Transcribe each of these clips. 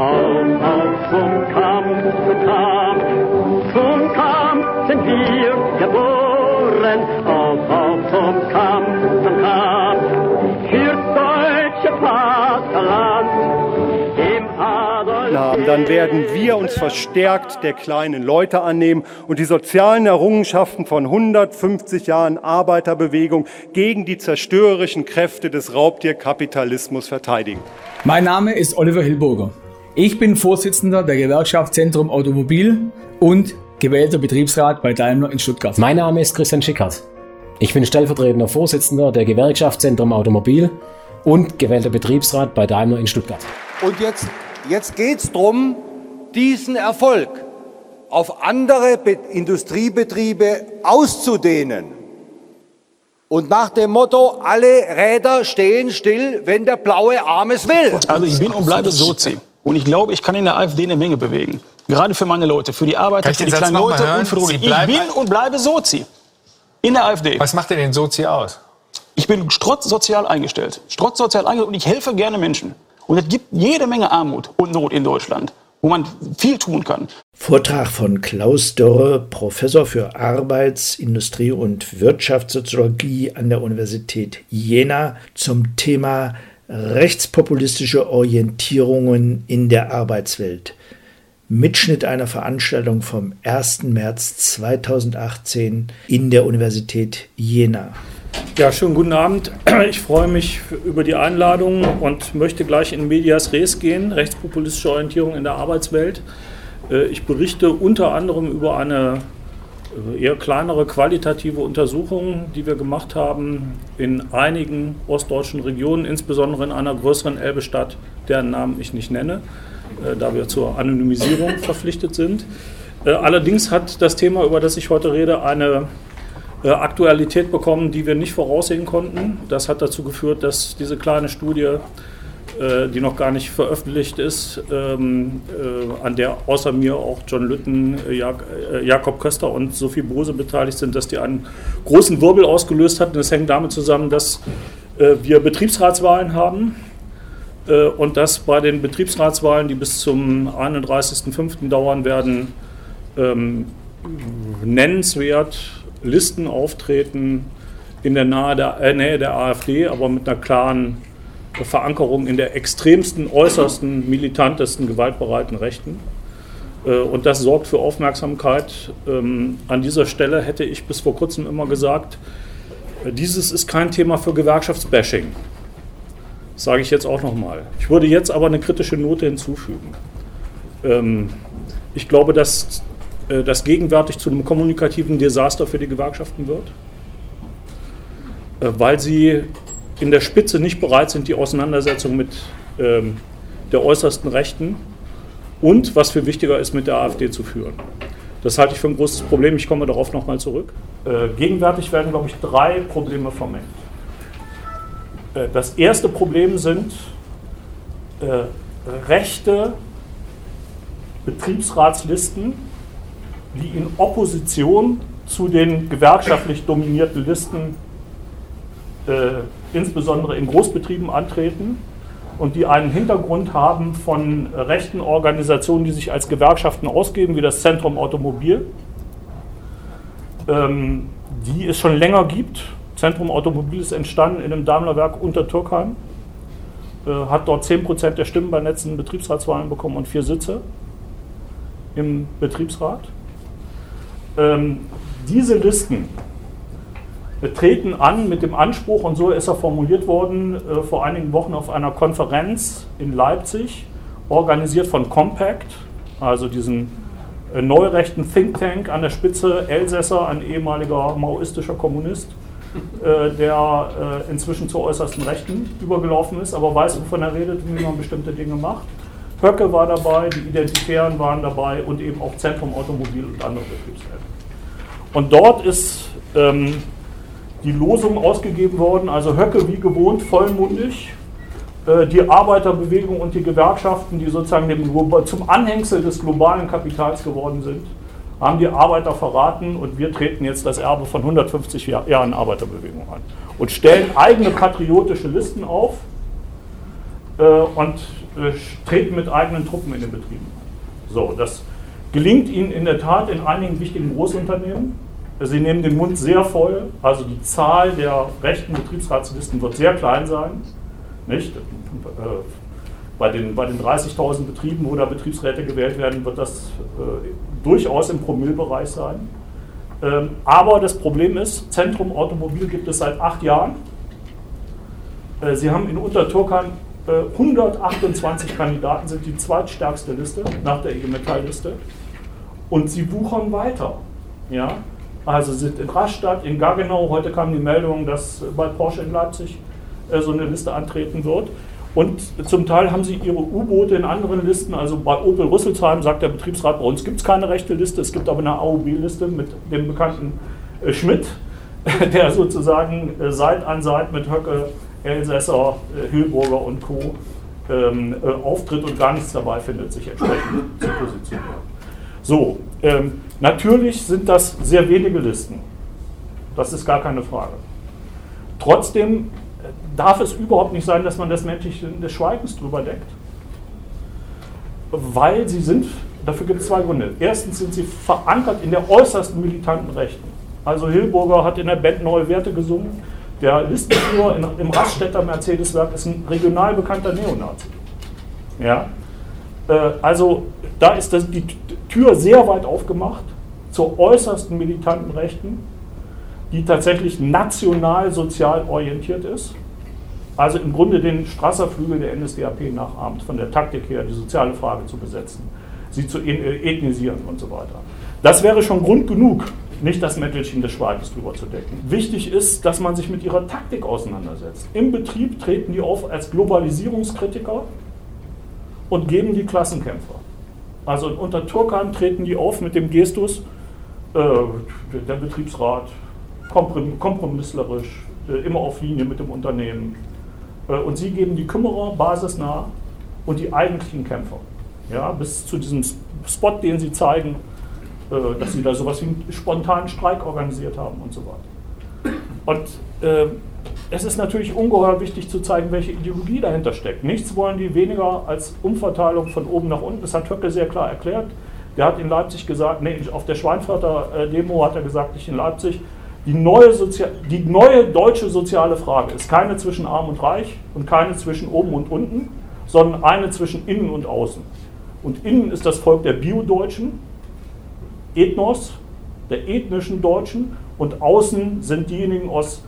Auf zum Kampf, zum Kampf, zum Kampf sind wir geboren. Auf zum Kampf, zum Kampf, für deutsche Vaterland. haben, dann werden wir uns verstärkt der kleinen Leute annehmen und die sozialen Errungenschaften von 150 Jahren Arbeiterbewegung gegen die zerstörerischen Kräfte des Raubtierkapitalismus verteidigen. Mein Name ist Oliver Hilburger. Ich bin Vorsitzender der Gewerkschaft Zentrum Automobil und gewählter Betriebsrat bei Daimler in Stuttgart. Mein Name ist Christian Schickert. Ich bin stellvertretender Vorsitzender der Gewerkschaft Zentrum Automobil und gewählter Betriebsrat bei Daimler in Stuttgart. Und jetzt, jetzt geht es darum, diesen Erfolg auf andere Be Industriebetriebe auszudehnen. Und nach dem Motto, alle Räder stehen still, wenn der blaue Arm es will. Also ich bin und bleibe Sozi. Und ich glaube, ich kann in der AfD eine Menge bewegen. Gerade für meine Leute, für die Arbeiter, für die kleinen Leute und für die Ich bin und bleibe Sozi. In der AfD. Was macht denn den Sozi aus? Ich bin strotzsozial eingestellt. Strotzsozial eingestellt und ich helfe gerne Menschen. Und es gibt jede Menge Armut und Not in Deutschland, wo man viel tun kann. Vortrag von Klaus Dörre, Professor für Arbeits-, Industrie- und Wirtschaftssoziologie an der Universität Jena zum Thema rechtspopulistische Orientierungen in der Arbeitswelt. Mitschnitt einer Veranstaltung vom 1. März 2018 in der Universität Jena. Ja, schönen guten Abend. Ich freue mich über die Einladung und möchte gleich in Medias Res gehen, rechtspopulistische Orientierung in der Arbeitswelt. Äh, ich berichte unter anderem über eine eher kleinere qualitative Untersuchung, die wir gemacht haben in einigen ostdeutschen Regionen, insbesondere in einer größeren Elbestadt, deren Namen ich nicht nenne, äh, da wir zur Anonymisierung verpflichtet sind. Allerdings hat das Thema, über das ich heute rede, eine Aktualität bekommen, die wir nicht voraussehen konnten. Das hat dazu geführt, dass diese kleine Studie äh, die noch gar nicht veröffentlicht ist, ähm, äh, an der außer mir auch John Lütten, äh, Jak Jakob Köster und Sophie Bose beteiligt sind, dass die einen großen Wirbel ausgelöst hat. Und das hängt damit zusammen, dass wir Betriebsratswahlen haben und dass bei den Betriebsratswahlen, die bis zum 31.05. dauern werden, ähm, nennenswert Listen auftreten in der Nähe der, Nähe der AfD, aber mit einer klaren Verankerung in der extremsten, äußersten, militantesten, gewaltbereiten Rechten. Äh, und das sorgt für Aufmerksamkeit. Ähm, an dieser Stelle hätte ich bis vor kurzem immer gesagt, äh, dieses ist kein Thema für Gewerkschaftsbashing. Das sage ich jetzt auch nochmal. Ich würde jetzt aber eine kritische Note hinzufügen. Ähm, ich glaube, dass äh, das gegenwärtig zu einem kommunikativen Desaster für die Gewerkschaften wird, weil sie in der Spitze nicht bereit sind, die Auseinandersetzung mit ähm, der äußersten Rechten und, was viel wichtiger ist, mit der AfD zu führen. Das halte ich für ein großes Problem. Ich komme darauf nochmal zurück. Äh, gegenwärtig werden, glaube ich, drei Probleme vermengt. Äh, das erste Problem sind äh, rechte Betriebsratslisten, die in Opposition zu den gewerkschaftlich dominierten Listen äh, insbesondere in Großbetrieben antreten und die einen Hintergrund haben von rechten Organisationen, die sich als Gewerkschaften ausgeben, wie das Zentrum Automobil, ähm, die es schon länger gibt. Zentrum Automobil ist entstanden in einem Daimlerwerk unter Türkheim, äh, hat dort 10% der Stimmen bei letzten Betriebsratswahlen bekommen und vier Sitze im Betriebsrat. Ähm, diese Listen treten an mit dem Anspruch, und so ist er formuliert worden, äh, vor einigen Wochen auf einer Konferenz in Leipzig, organisiert von Compact, also diesen äh, neurechten Think Tank an der Spitze, Elsässer, ein ehemaliger maoistischer Kommunist, äh, der äh, inzwischen zur äußersten Rechten übergelaufen ist, aber weiß, wovon er redet, wie man bestimmte Dinge macht. Höcke war dabei, die Identitären waren dabei und eben auch Zentrum Automobil und andere Betriebsräte. Und dort ist ähm, die Losung ausgegeben worden, also Höcke wie gewohnt vollmundig. Äh, die Arbeiterbewegung und die Gewerkschaften, die sozusagen dem, zum Anhängsel des globalen Kapitals geworden sind, haben die Arbeiter verraten und wir treten jetzt das Erbe von 150 Jahren Arbeiterbewegung an und stellen eigene patriotische Listen auf. Äh, und äh, treten mit eigenen Truppen in den Betrieben. So, das gelingt ihnen in der Tat in einigen wichtigen Großunternehmen. Sie nehmen den Mund sehr voll, also die Zahl der rechten Betriebsratslisten wird sehr klein sein. Nicht? Äh, bei den, bei den 30.000 Betrieben, wo da Betriebsräte gewählt werden, wird das äh, durchaus im Promillbereich sein. Ähm, aber das Problem ist, Zentrum Automobil gibt es seit acht Jahren. Äh, Sie haben in Unterturkheim äh, 128 Kandidaten, sind die zweitstärkste Liste nach der IG Metall-Liste. Und sie wuchern weiter. Ja? Also sind in Rastatt, in Gaggenau, heute kam die Meldung, dass bei Porsche in Leipzig äh, so eine Liste antreten wird. Und zum Teil haben sie ihre U-Boote in anderen Listen. Also bei Opel Rüsselsheim sagt der Betriebsrat, bei uns gibt es keine rechte Liste, es gibt aber eine AOB-Liste mit dem bekannten äh, Schmidt, der sozusagen äh, Seit an Seit mit Höcke, Elsässer, äh, Hilburger und Co. Ähm, äh, auftritt und gar nichts dabei findet, sich entsprechend zu positionieren. So, ähm, natürlich sind das sehr wenige Listen. Das ist gar keine Frage. Trotzdem darf es überhaupt nicht sein, dass man das Menschliche des Schweigens drüber deckt. Weil sie sind, dafür gibt es zwei Gründe. Erstens sind sie verankert in der äußersten militanten Rechten. Also Hilburger hat in der Band Neue Werte gesungen. Der Listenführer im Raststätter Mercedes-Werk ist ein regional bekannter Neonazi. Ja? Äh, also da ist das, die Tür sehr weit aufgemacht zur äußersten militanten Rechten, die tatsächlich national sozial orientiert ist also im Grunde den Strasser-Flügel der NSDAP nachahmt, von der Taktik her die soziale Frage zu besetzen, sie zu äh, ethnisieren und so weiter. Das wäre schon Grund genug, nicht das Mäntelchen des Schweigens drüber zu decken. Wichtig ist, dass man sich mit ihrer Taktik auseinandersetzt. Im Betrieb treten die auf als Globalisierungskritiker und geben die Klassenkämpfer. Also unter Turkheim treten die auf mit dem Gestus, der Betriebsrat, kompromisslerisch, äh, immer auf Linie mit dem Unternehmen, äh, und sie geben die Kümmerer basisnah und die eigentlichen Kämpfer. Ja, bis zu diesem Spot, den sie zeigen, äh, dass sie da sowas wie einen spontanen Streik organisiert haben und so weiter. Und äh, es ist natürlich ungeheuer wichtig zu zeigen, welche Ideologie dahinter steckt. Nichts wollen die weniger als Umverteilung von oben nach unten. Das hat Höcke sehr klar erklärt. Der hat in Leipzig gesagt, nee, auf der Schweinfurter äh, Demo hat er gesagt, nicht in Leipzig, die neue, die neue deutsche soziale Frage ist keine zwischen arm und reich und keine zwischen oben und unten, sondern eine zwischen innen und außen. Und innen ist das Volk der Bio-Deutschen, Ethnos, der ethnischen Deutschen, und außen sind diejenigen aus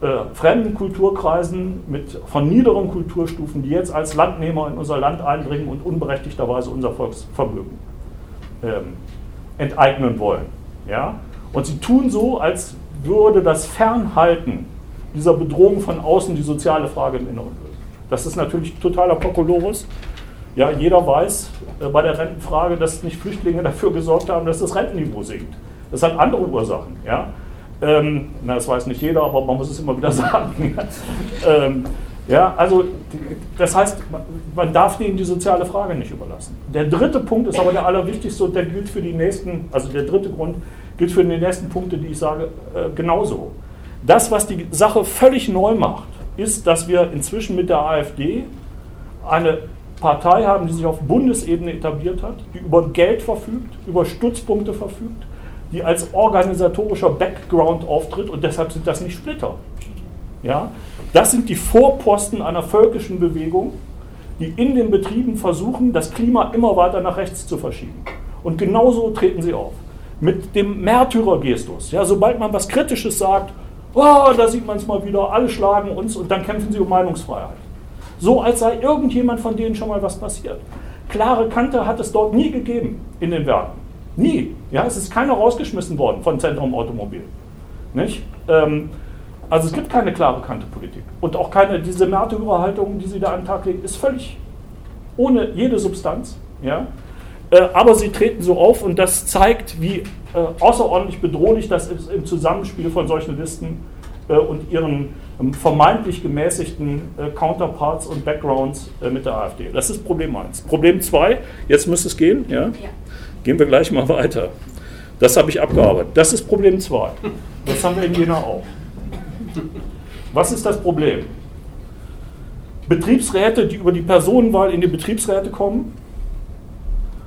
äh, fremden Kulturkreisen mit, von niederen Kulturstufen, die jetzt als Landnehmer in unser Land eindringen und unberechtigterweise unser Volksvermögen ähm, enteignen wollen. Ja? Und sie tun so, als würde das Fernhalten dieser Bedrohung von außen die soziale Frage im Inneren lösen. Das ist natürlich totaler Kokolores. Ja, jeder weiß äh, bei der Rentenfrage, dass nicht Flüchtlinge dafür gesorgt haben, dass das Rentenniveau sinkt. Das hat andere Ursachen. Ja? Ähm, na, das weiß nicht jeder, aber man muss es immer wieder sagen. ähm, ja, also das heißt, man darf denen die soziale Frage nicht überlassen. Der dritte Punkt ist aber der allerwichtigste und der gilt für die nächsten, also der dritte Grund gilt für die nächsten Punkte, die ich sage, äh, genauso. Das, was die Sache völlig neu macht, ist, dass wir inzwischen mit der AfD eine Partei haben, die sich auf Bundesebene etabliert hat, die über Geld verfügt, über Stützpunkte verfügt, die als organisatorischer Background auftritt und deshalb sind das nicht Splitter. Ja? Das sind die Vorposten einer völkischen Bewegung, die in den Betrieben versuchen, das Klima immer weiter nach rechts zu verschieben. Und genauso treten sie auf mit dem Märtyrergestus. Ja, sobald man was Kritisches sagt, oh, da sieht man es mal wieder, alle schlagen uns und dann kämpfen sie um Meinungsfreiheit. So als sei irgendjemand von denen schon mal was passiert. Klare Kante hat es dort nie gegeben in den Werken. Nie. Ja, es ist keiner rausgeschmissen worden von Zentrum Automobil. Nicht? Ähm, also es gibt keine klare Kante-Politik. Und auch keine, diese Märtyrerhaltung, die sie da an den Tag legen, ist völlig ohne jede Substanz. Ja? Äh, aber sie treten so auf und das zeigt, wie äh, außerordentlich bedrohlich das ist im Zusammenspiel von solchen Listen äh, und ihren ähm, vermeintlich gemäßigten Counterparts und Backgrounds mit der AfD. Das ist Problem 1. Problem 2, jetzt müsste es gehen, ja? ja? Gehen wir gleich mal weiter. Das habe ich abgearbeitet. Das ist Problem 2. Das haben wir in Jena auch. Was ist das Problem? Betriebsräte, die über die Personenwahl in die Betriebsräte kommen,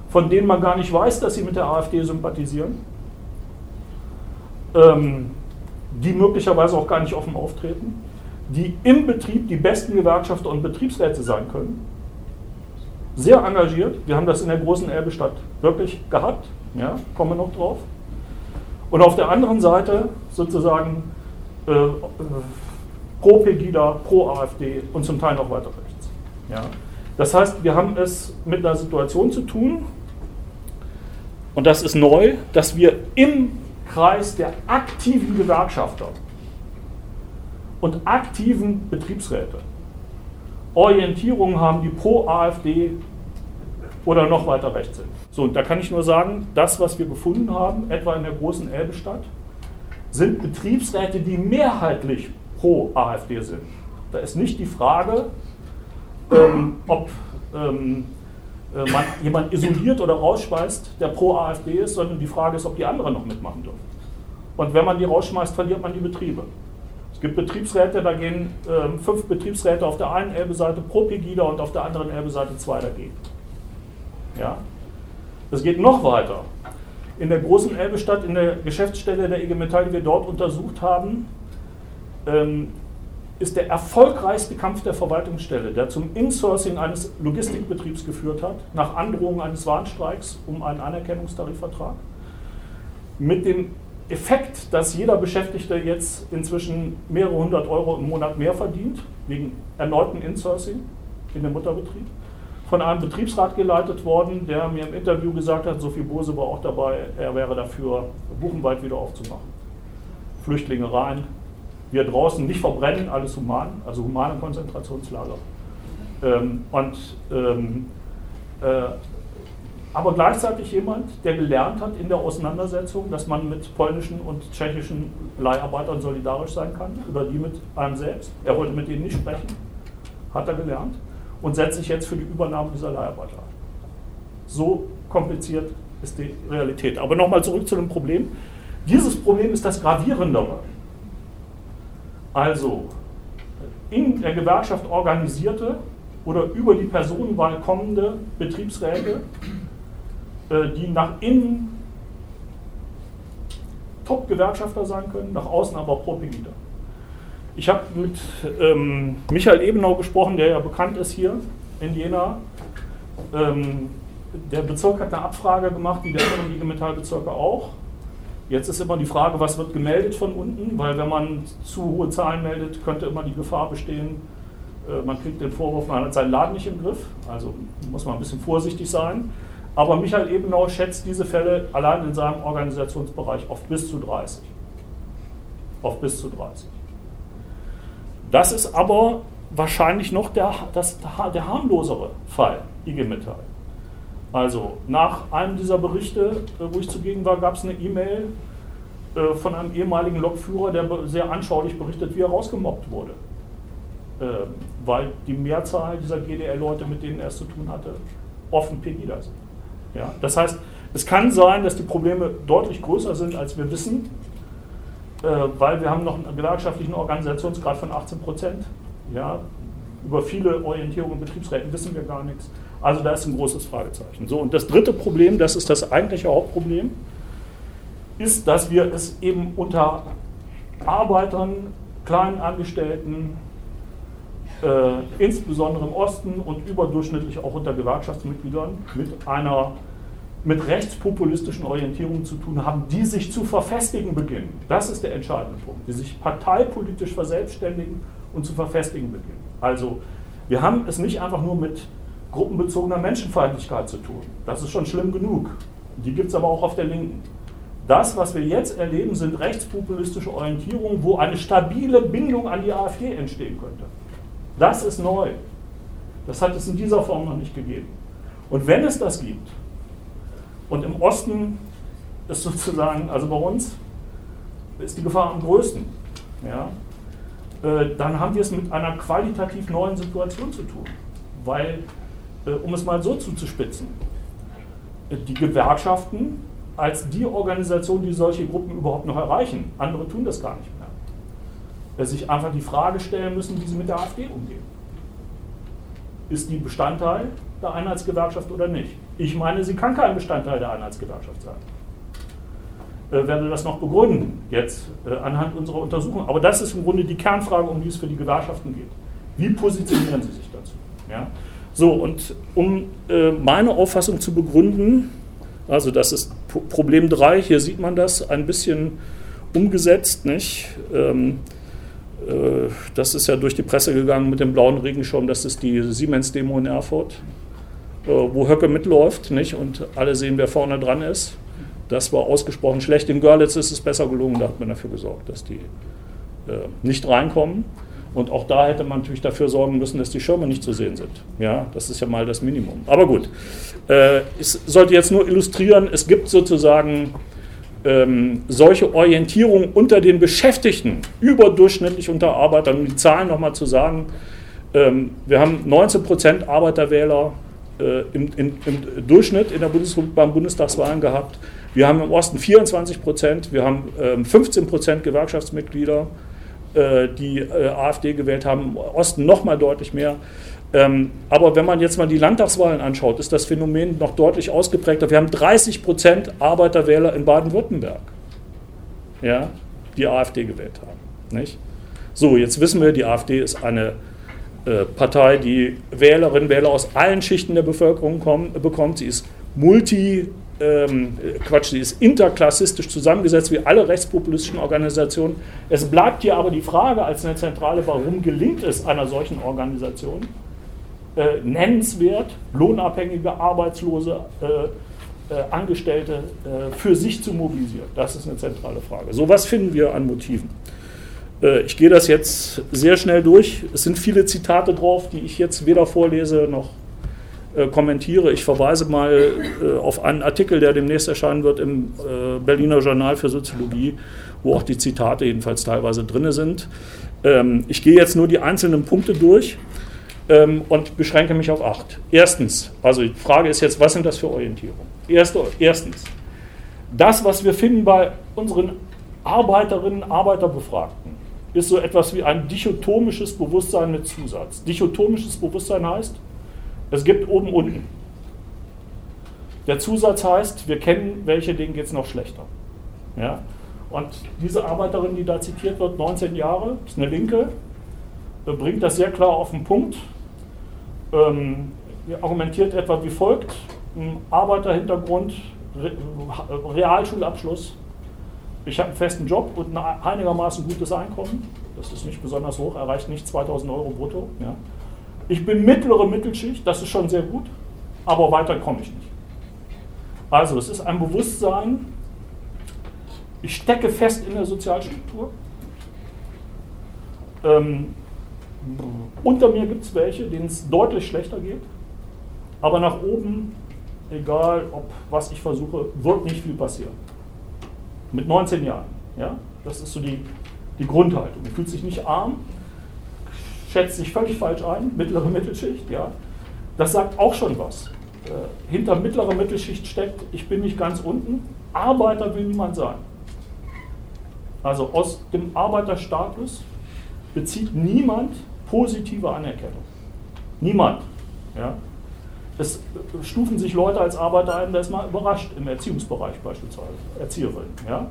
von denen man gar nicht weiß, dass sie mit der AfD sympathisieren, ähm, die möglicherweise auch gar nicht offen auftreten, die im Betrieb die besten Gewerkschafter und Betriebsräte sein können. Sehr engagiert. Wir haben das in der großen Elbestadt wirklich gehabt. Ja, kommen wir noch drauf. Und auf der anderen Seite sozusagen äh, pro Pegida, pro AfD und zum Teil noch weiter rechts. Ja. Das heißt, wir haben es mit einer Situation zu tun, und das ist neu, dass wir im Kreis der aktiven Gewerkschafter und aktiven Betriebsräte Orientierungen haben, die pro AfD oder noch weiter rechts sind. So, und da kann ich nur sagen, das, was wir gefunden haben, etwa in der großen Elbestadt, sind Betriebsräte, die mehrheitlich pro AfD sind. Da ist nicht die Frage, ähm, ob ähm, äh, man jemand isoliert oder rausschmeißt, der pro AfD ist, sondern die Frage ist, ob die anderen noch mitmachen dürfen. Und wenn man die rausschmeißt, verliert man die Betriebe. Es gibt Betriebsräte, da gehen äh, fünf Betriebsräte auf der einen Elbe-Seite pro Pegida und auf der anderen Elbe-Seite zwei dagegen. Ja? Das geht noch weiter. In der großen Elbestadt, in der Geschäftsstelle der IG Metall, die wir dort untersucht haben, ähm, ist der erfolgreichste Kampf der Verwaltungsstelle, der zum Insourcing eines Logistikbetriebs geführt hat, nach Androhung eines Warnstreiks um einen Anerkennungstarifvertrag, mit dem Effekt, dass jeder Beschäftigte jetzt inzwischen mehrere hundert Euro im Monat mehr verdient, wegen erneuten Insourcing in dem Mutterbetrieb, von einem Betriebsrat geleitet worden, der mir im Interview gesagt hat, Sophie Bose war auch dabei, er wäre dafür, Buchenwald wieder aufzumachen. Flüchtlinge rein, wir draußen nicht verbrennen, alles human, also humane Konzentrationslager. Ähm, und ähm, äh, aber gleichzeitig jemand, der gelernt hat in der Auseinandersetzung, dass man mit polnischen und tschechischen Leiharbeitern solidarisch sein kann, über die mit einem selbst. Er wollte mit ihnen nicht sprechen, hat er gelernt und setzt sich jetzt für die Übernahme dieser Leiharbeiter ein. So kompliziert ist die Realität. Aber nochmal zurück zu dem Problem. Dieses Problem ist das gravierendere. Also in der Gewerkschaft organisierte oder über die Personenwahl kommende Betriebsräte, äh, die nach innen Top-Gewerkschafter sein können, nach außen aber Pro-Pegida. Ich habe mit ähm, Michael Ebenau gesprochen, der ja bekannt ist hier in Jena. Ähm, der Bezirk hat eine Abfrage gemacht, wie der anderen IG Metallbezirke auch. Jetzt ist immer die Frage, was wird gemeldet von unten, weil wenn man zu hohe Zahlen meldet, könnte immer die Gefahr bestehen, äh, man kriegt den Vorwurf, man hat seinen Laden nicht im Griff. Also muss man ein bisschen vorsichtig sein. Aber Michael Ebenau schätzt diese Fälle allein in seinem Organisationsbereich auf bis zu 30. Auf bis zu 30. Das ist aber wahrscheinlich noch der, das, der harmlosere Fall, IG Metall. Also nach einem dieser Berichte, äh, wo ich zugegen war, gab es eine E-Mail äh, von einem ehemaligen Lokführer, der sehr anschaulich berichtet, wie er rausgemobbt wurde. Äh, weil die Mehrzahl dieser GDL-Leute, mit denen er es zu tun hatte, offen Pegida sind. Ja? Das heißt, es kann sein, dass die Probleme deutlich größer sind, als wir wissen, weil wir haben noch einen gewerkschaftlichen Organisationsgrad von 18 Prozent. Ja? Über viele Orientierungen in Betriebsräten wissen wir gar nichts. Also da ist ein großes Fragezeichen. So, und das dritte Problem, das ist das eigentliche Hauptproblem, ist, dass wir es eben unter Arbeitern, kleinen Angestellten, äh, insbesondere im Osten und überdurchschnittlich auch unter Gewerkschaftsmitgliedern mit einer mit rechtspopulistischen Orientierungen zu tun haben, die sich zu verfestigen beginnen. Das ist der entscheidende Punkt, die sich parteipolitisch verselbstständigen und zu verfestigen beginnen. Also wir haben es nicht einfach nur mit gruppenbezogener Menschenfeindlichkeit zu tun. Das ist schon schlimm genug. Die gibt es aber auch auf der Linken. Das, was wir jetzt erleben, sind rechtspopulistische Orientierungen, wo eine stabile Bindung an die AfD entstehen könnte. Das ist neu. Das hat es in dieser Form noch nicht gegeben. Und wenn es das gibt, und im Osten ist sozusagen, also bei uns, ist die Gefahr am größten, ja, äh, dann haben wir es mit einer qualitativ neuen Situation zu tun. Weil um es mal so zuzuspitzen, äh, die Gewerkschaften als die Organisation, die solche Gruppen überhaupt noch erreichen. Andere tun das gar nicht mehr. Dass sich einfach die Frage stellen müssen, wie sie mit der AfD umgehen. Ist die Bestandteil der Einheitsgewerkschaft oder nicht? Ich meine, sie kann kein Bestandteil der Einheitsgewerkschaft sein. Äh, werde das noch begründen, jetzt äh, anhand unserer Untersuchung. Aber das ist im Grunde die Kernfrage, um die es für die Gewerkschaften geht. Wie positionieren sie sich dazu? Ja? So, und um äh, meine Auffassung zu begründen, also das ist Problem 3, hier sieht man das ein bisschen umgesetzt, nicht? Ähm, äh, das ist ja durch die Presse gegangen mit dem blauen Regenschirm, das ist die Siemens-Demo in Erfurt, äh, wo Höcke mitläuft, nicht? Und alle sehen, wer vorne dran ist. Das war ausgesprochen schlecht. In Görlitz ist es besser gelungen, da hat man dafür gesorgt, dass die äh, nicht reinkommen. Und auch da hätte man natürlich dafür sorgen müssen, dass die Schirme nicht zu sehen sind. Ja, das ist ja mal das Minimum. Aber gut, äh, ich sollte jetzt nur illustrieren, es gibt sozusagen ähm, solche Orientierung unter den Beschäftigten, überdurchschnittlich unter Arbeitern, um die Zahlen nochmal zu sagen, ähm, wir haben 19 Prozent Arbeiterwähler äh, im, im, im, Durchschnitt in der Bundes beim Bundestagswahlen gehabt. Wir haben im Osten 24 Prozent, wir haben ähm, 15 Prozent Gewerkschaftsmitglieder, die äh, AfD gewählt haben, im Osten nochmal deutlich mehr. Ähm, aber wenn man jetzt mal die Landtagswahlen anschaut, ist das Phänomen noch deutlich ausgeprägter. Wir haben 30 Prozent Arbeiterwähler in Baden-Württemberg, ja, die AfD gewählt haben. Nicht? So, jetzt wissen wir, die AfD ist eine äh, Partei, die Wählerinnen und Wähler aus allen Schichten der Bevölkerung kommen, bekommt. Sie ist multi, ähm, Quatsch, sie ist interklassistisch zusammengesetzt wie alle rechtspopulistischen Organisationen. Es bleibt hier aber die Frage als eine zentrale, warum gelingt es einer solchen Organisation, äh, nennenswert, lohnabhängige, arbeitslose äh, äh, Angestellte äh, für sich zu mobilisieren. Das ist eine zentrale Frage. So was finden wir an Motiven. Äh, ich gehe das jetzt sehr schnell durch. Es sind viele Zitate drauf, die ich jetzt weder vorlese noch äh, kommentiere. Ich verweise mal auf einen Artikel, der demnächst erscheinen wird im Berliner Journal für Soziologie, wo auch die Zitate jedenfalls teilweise drin sind. Ähm, ich gehe jetzt nur die einzelnen Punkte durch ähm, und beschränke mich auf acht. Erstens, also die Frage ist jetzt, was sind das für Orientierungen? Erste, erstens, das, was wir finden bei unseren Arbeiterinnen, Arbeiterbefragten, ist so etwas wie ein dichotomisches Bewusstsein mit Zusatz. Dichotomisches Bewusstsein heißt, es gibt oben unten. Der Zusatz heißt, wir kennen welche, denen geht es noch schlechter. Ja? Und diese Arbeiterin, die da zitiert wird, 19 Jahre, ist eine Linke, bringt das sehr klar auf den Punkt. Ähm, argumentiert etwa wie folgt: ein Arbeiterhintergrund, Realschulabschluss. Ich habe einen festen Job und ein einigermaßen gutes Einkommen. Das ist nicht besonders hoch, erreicht nicht 2000 Euro brutto. Ja. Ich bin mittlere Mittelschicht, das ist schon sehr gut, aber weiter komme ich nicht. Also, es ist ein Bewusstsein, ich stecke fest in der Sozialstruktur. Ähm, unter mir gibt es welche, denen es deutlich schlechter geht. Aber nach oben, egal ob was ich versuche, wird nicht viel passieren. Mit 19 Jahren. Ja? Das ist so die, die Grundhaltung. Man fühlt sich nicht arm, schätzt sich völlig falsch ein, mittlere Mittelschicht. Ja? Das sagt auch schon was. Äh, hinter mittlerer Mittelschicht steckt, ich bin nicht ganz unten, Arbeiter will niemand sein. Also aus dem Arbeiterstatus bezieht niemand positive Anerkennung. Niemand. Ja? Es stufen sich Leute als Arbeiter ein, der ist mal überrascht im Erziehungsbereich beispielsweise, Erzieherinnen. Ja?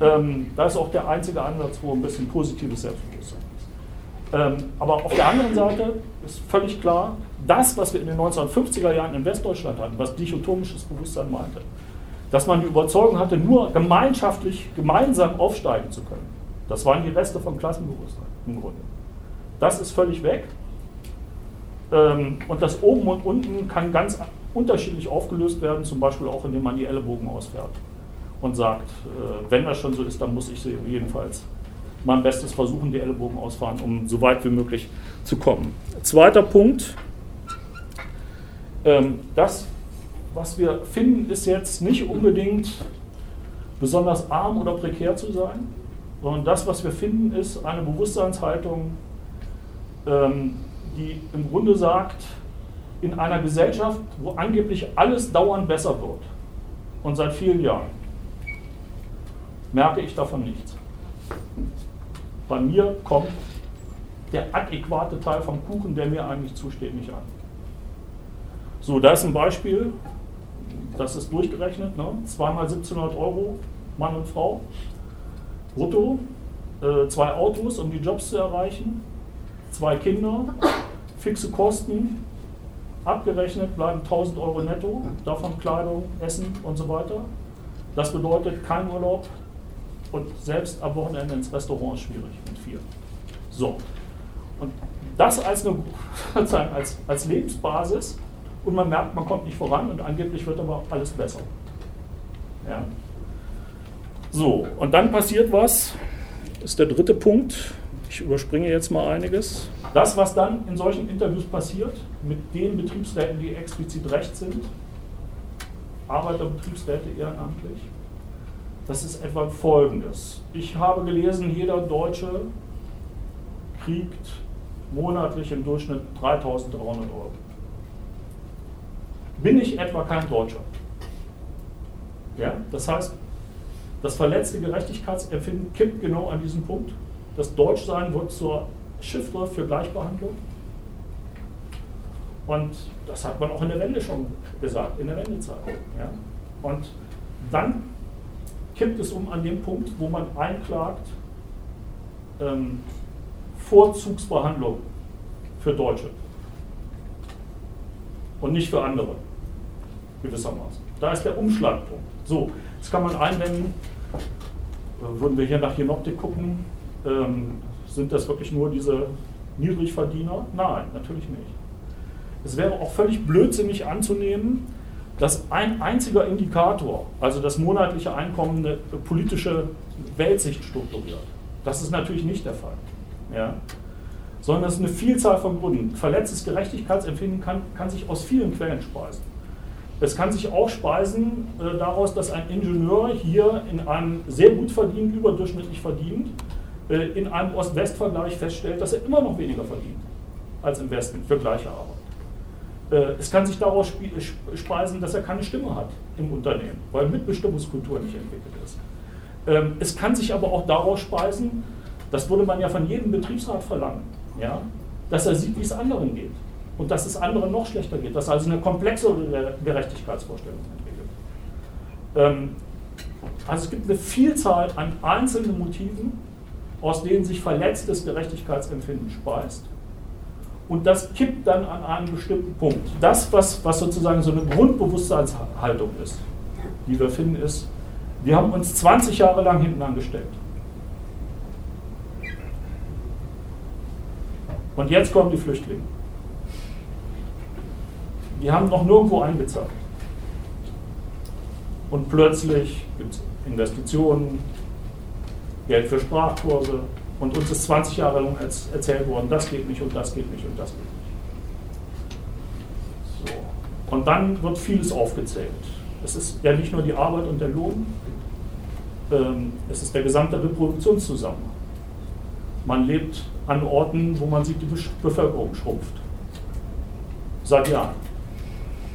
Ähm, da ist auch der einzige Ansatz, wo ein bisschen positives Selbstbewusstsein aber auf der anderen Seite ist völlig klar, das, was wir in den 1950er Jahren in Westdeutschland hatten, was dichotomisches Bewusstsein meinte, dass man die Überzeugung hatte, nur gemeinschaftlich, gemeinsam aufsteigen zu können. Das waren die Reste vom Klassenbewusstsein im Grunde. Das ist völlig weg. Ähm, und das oben und unten kann ganz unterschiedlich aufgelöst werden, zum Beispiel auch indem man die Ellenbogen ausfährt und sagt, äh, wenn das schon so ist, dann muss ich sie jedenfalls mein Bestes versuchen, die Ellenbogen ausfahren, um so weit wie möglich zu kommen. Zweiter Punkt, ähm, das, was wir finden, ist jetzt nicht unbedingt besonders arm oder prekär zu sein, sondern das, was wir finden, ist eine Bewusstseinshaltung, ähm, die im Grunde sagt, in einer Gesellschaft, wo angeblich alles dauernd besser wird, und seit vielen Jahren, merke ich davon nichts. Bei mir kommt der adäquate Teil vom Kuchen, der mir eigentlich zusteht, nicht an. So, da ist ein Beispiel, das ist durchgerechnet, ne? zweimal 1700 Euro, Mann und Frau, brutto, äh, zwei Autos, um die Jobs zu erreichen, zwei Kinder, fixe Kosten, abgerechnet bleiben 1000 Euro netto, davon Kleidung, Essen und so weiter. Das bedeutet kein Urlaub und selbst am Wochenende ins Restaurant ist schwierig mit vier. So, und das als, eine, als, als Lebensbasis und man merkt, man kommt nicht voran und angeblich wird aber alles besser. Ja. So, und dann passiert was, ist der dritte Punkt. Ich überspringe jetzt mal einiges. Das, was dann in solchen Interviews passiert, mit den Betriebsräten, die explizit recht sind, Arbeiterbetriebsräte ehrenamtlich, das ist etwa folgendes. Ich habe gelesen, jeder Deutsche kriegt monatlich im Durchschnitt 3300 Euro. Bin ich etwa kein Deutscher? Ja, das heißt, das verletzte Gerechtigkeitsempfinden kippt genau an diesem Punkt. Das Deutschsein wird zur Chiffre für Gleichbehandlung. Und das hat man auch in der Wende schon gesagt, in der Wendezeit. Ja. Und dann kippt es um an dem Punkt, wo man einklagt, ähm, Vorzugsbehandlung für Deutsche und nicht für andere, gewissermaßen. Da ist der Umschlagpunkt. So, jetzt kann man einwenden, äh, würden wir hier nach Jenoptik gucken, ähm, sind das wirklich nur diese Niedrigverdiener? Nein, natürlich nicht. Es wäre auch völlig blödsinnig anzunehmen, dass ein einziger Indikator, also das monatliche Einkommen, eine politische Weltsicht strukturiert. Das ist natürlich nicht der Fall. Ja? Sondern es ist eine Vielzahl von Gründen. Verletztes Gerechtigkeitsempfinden kann, kann sich aus vielen Quellen speisen. Es kann sich auch speisen äh, daraus, dass ein Ingenieur hier in einem sehr gut verdient, überdurchschnittlich verdient, äh, in einem Ost-West-Vergleich feststellt, dass er immer noch weniger verdient als im Westen für gleiche Arbeit. Äh, es kann sich daraus speisen, dass er keine Stimme hat im Unternehmen, weil Mitbestimmungskultur nicht entwickelt ist. Ähm, es kann sich aber auch daraus speisen, das würde man ja von jedem Betriebsrat verlangen, ja, dass er sieht, wie es anderen geht und dass es anderen noch schlechter geht, dass also eine komplexere Gerechtigkeitsvorstellung entwickelt. Ähm, also es gibt eine Vielzahl an einzelnen Motiven, aus denen sich verletztes Gerechtigkeitsempfinden speist. Und das kippt dann an einem bestimmten Punkt. Das, was, was sozusagen so eine Grundbewusstseinshaltung ist, die wir finden, ist, wir haben uns 20 Jahre lang hinten angestellt. Und jetzt kommen die Flüchtlinge. Die haben noch nirgendwo eingezahlt. Und plötzlich gibt es Investitionen, Geld für Sprachkurse. Und uns ist 20 Jahre lang erzählt worden, das geht nicht und das geht nicht und das geht nicht. So. Und dann wird vieles aufgezählt. Es ist ja nicht nur die Arbeit und der Lohn, ähm, es ist der gesamte Reproduktionszusammenhang. Man lebt an Orten, wo man sieht, die Bevölkerung schrumpft. Seit Jahren.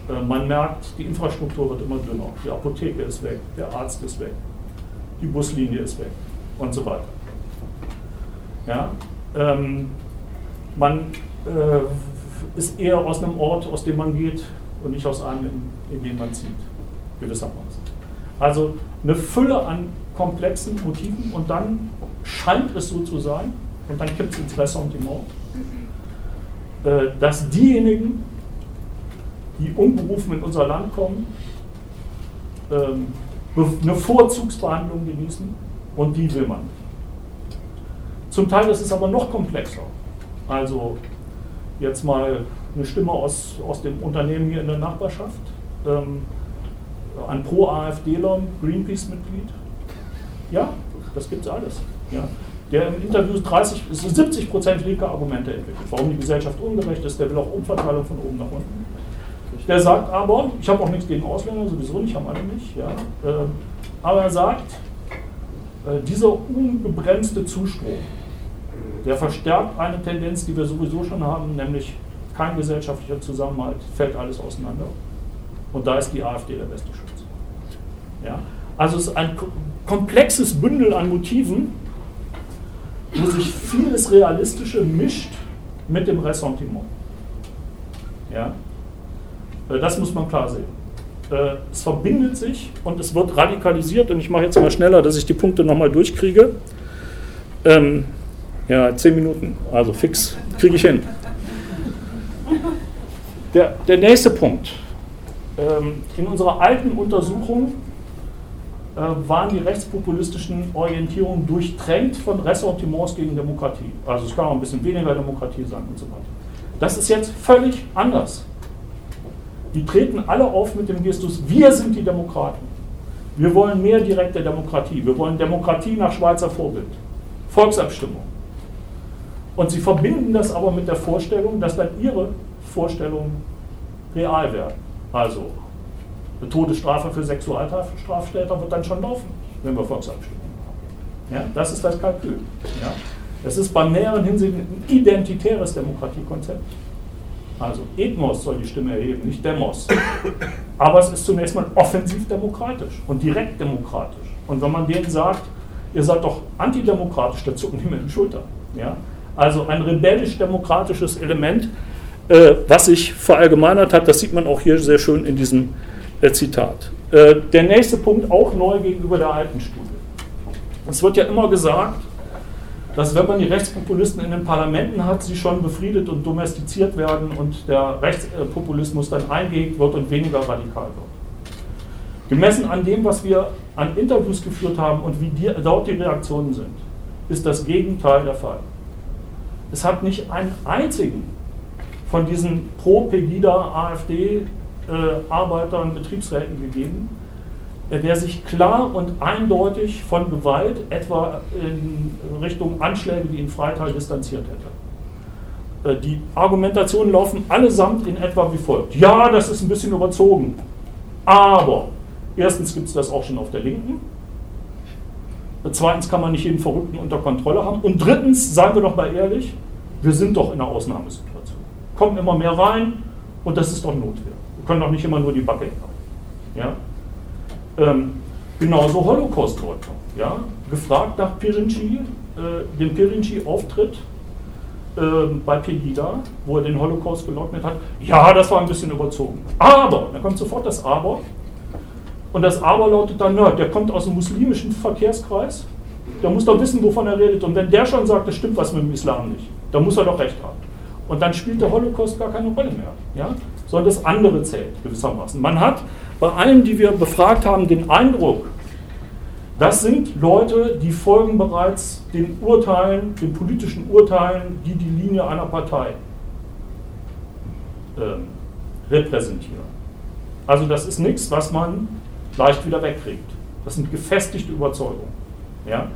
Äh, man merkt, die Infrastruktur wird immer dünner. Die Apotheke ist weg, der Arzt ist weg, die Buslinie ist weg und so weiter. Ja? Ähm, man äh, ist eher aus einem Ort, aus dem man geht und nicht aus einem, in, in dem man zieht, gewissermaßen. Also eine Fülle an komplexen Motiven und dann scheint es so zu sein, und dann kippt es ins Ressentiment, äh, dass diejenigen, die unberufen in unser Land kommen, ähm, eine Vorzugsbehandlung genießen und die will man. Zum Teil ist es aber noch komplexer. Also jetzt mal eine Stimme aus, aus dem Unternehmen hier in der Nachbarschaft, ähm, ein Pro-AfDler, Greenpeace-Mitglied. Ja, das gibt es alles. Ja. Der im Interview 30, 70 Prozent linke Argumente entwickelt, warum die Gesellschaft ungerecht ist, der will auch Umverteilung von oben nach unten. Der sagt aber, ich habe auch nichts gegen Ausländer, sowieso nicht, haben alle nicht, ja, äh, aber er sagt, äh, dieser unbegrenzte Zustrom, der verstärkt eine Tendenz, die wir sowieso schon haben, nämlich kein gesellschaftlicher Zusammenhalt, fällt alles auseinander. Und da ist die AfD der beste Schutz. Ja? Also es ist ein komplexes Bündel an Motiven, wo sich vieles Realistische mischt mit dem Ressentiment. Ja? Äh, das muss man klar sehen. Äh, es verbindet sich und es wird radikalisiert. Und ich mache jetzt mal schneller, dass ich die Punkte nochmal durchkriege. Ähm, ja, zehn Minuten, also fix, kriege ich hin. Der, der nächste Punkt. Ähm, in unserer alten Untersuchung äh, waren die rechtspopulistischen Orientierungen durchtränkt von Ressentiments gegen Demokratie. Also es kann auch ein bisschen weniger Demokratie sein und so weiter. Das ist jetzt völlig anders die treten alle auf mit dem Gestus, wir sind die Demokraten. Wir wollen mehr direkte Demokratie. Wir wollen Demokratie nach Schweizer Vorbild. Volksabstimmung. Und sie verbinden das aber mit der Vorstellung, dass dann ihre Vorstellungen real werden. Also, eine Todesstrafe für Sexualstraftäter wird dann schon laufen, wenn wir Volksabstimmung haben. Ja, das ist das Kalkül. Ja. Das ist bei mehreren Hinsichten ein identitäres Demokratiekonzept. Also Ethnos soll die Stimme erheben, nicht Demos. Aber es ist zunächst mal offensiv demokratisch und direkt demokratisch. Und wenn man denen sagt, ihr seid doch antidemokratisch, dann zucken die mit den Schultern. Ja? Also ein rebellisch-demokratisches Element, äh, was sich verallgemeinert hat, das sieht man auch hier sehr schön in diesem äh, Zitat. Äh, der nächste Punkt, auch neu gegenüber der alten Studie. Es wird ja immer gesagt, dass wenn man die Rechtspopulisten in den Parlamenten hat, sie schon befriedet und domestiziert werden und der Rechtspopulismus dann eingehegt wird und weniger radikal wird. Gemessen an dem, was wir an Interviews geführt haben und wie die, dort die Reaktionen sind, ist das Gegenteil der Fall. Es hat nicht einen einzigen von diesen pro-Pegida AfD-Arbeitern, äh, Betriebsräten gegeben, der sich klar und eindeutig von Gewalt, etwa in Richtung Anschläge wie in Freital, distanziert hätte. Äh, die Argumentationen laufen allesamt in etwa wie folgt. Ja, das ist ein bisschen überzogen, aber erstens gibt es das auch schon auf der Linken. Zweitens kann man nicht jeden Verrückten unter Kontrolle haben. Und drittens, seien wir doch mal ehrlich, wir sind doch in einer Ausnahmesituation. Kommen immer mehr rein und das ist doch Notwehr. Wir können doch nicht immer nur die Backe haben. Ja? Ähm, genauso Holocaust-Leugnung. Ja? Gefragt nach Pirinci, äh, dem Pirinci-Auftritt äh, bei Pegida, wo er den Holocaust geleugnet hat. Ja, das war ein bisschen überzogen. Aber, da kommt sofort das Aber. Und das Aber lautet dann, na, der kommt aus dem muslimischen Verkehrskreis, der muss doch wissen, wovon er redet. Und wenn der schon sagt, das stimmt was mit dem Islam nicht, dann muss er doch recht haben. Und dann spielt der Holocaust gar keine Rolle mehr. Ja? Sondern das andere zählt gewissermaßen. Man hat bei allen, die wir befragt haben, den Eindruck, das sind Leute, die folgen bereits den Urteilen, den politischen Urteilen, die die Linie einer Partei äh, repräsentieren. Also das ist nichts, was man leicht wieder wegkriegt. Das sind gefestigte Überzeugungen. Ja?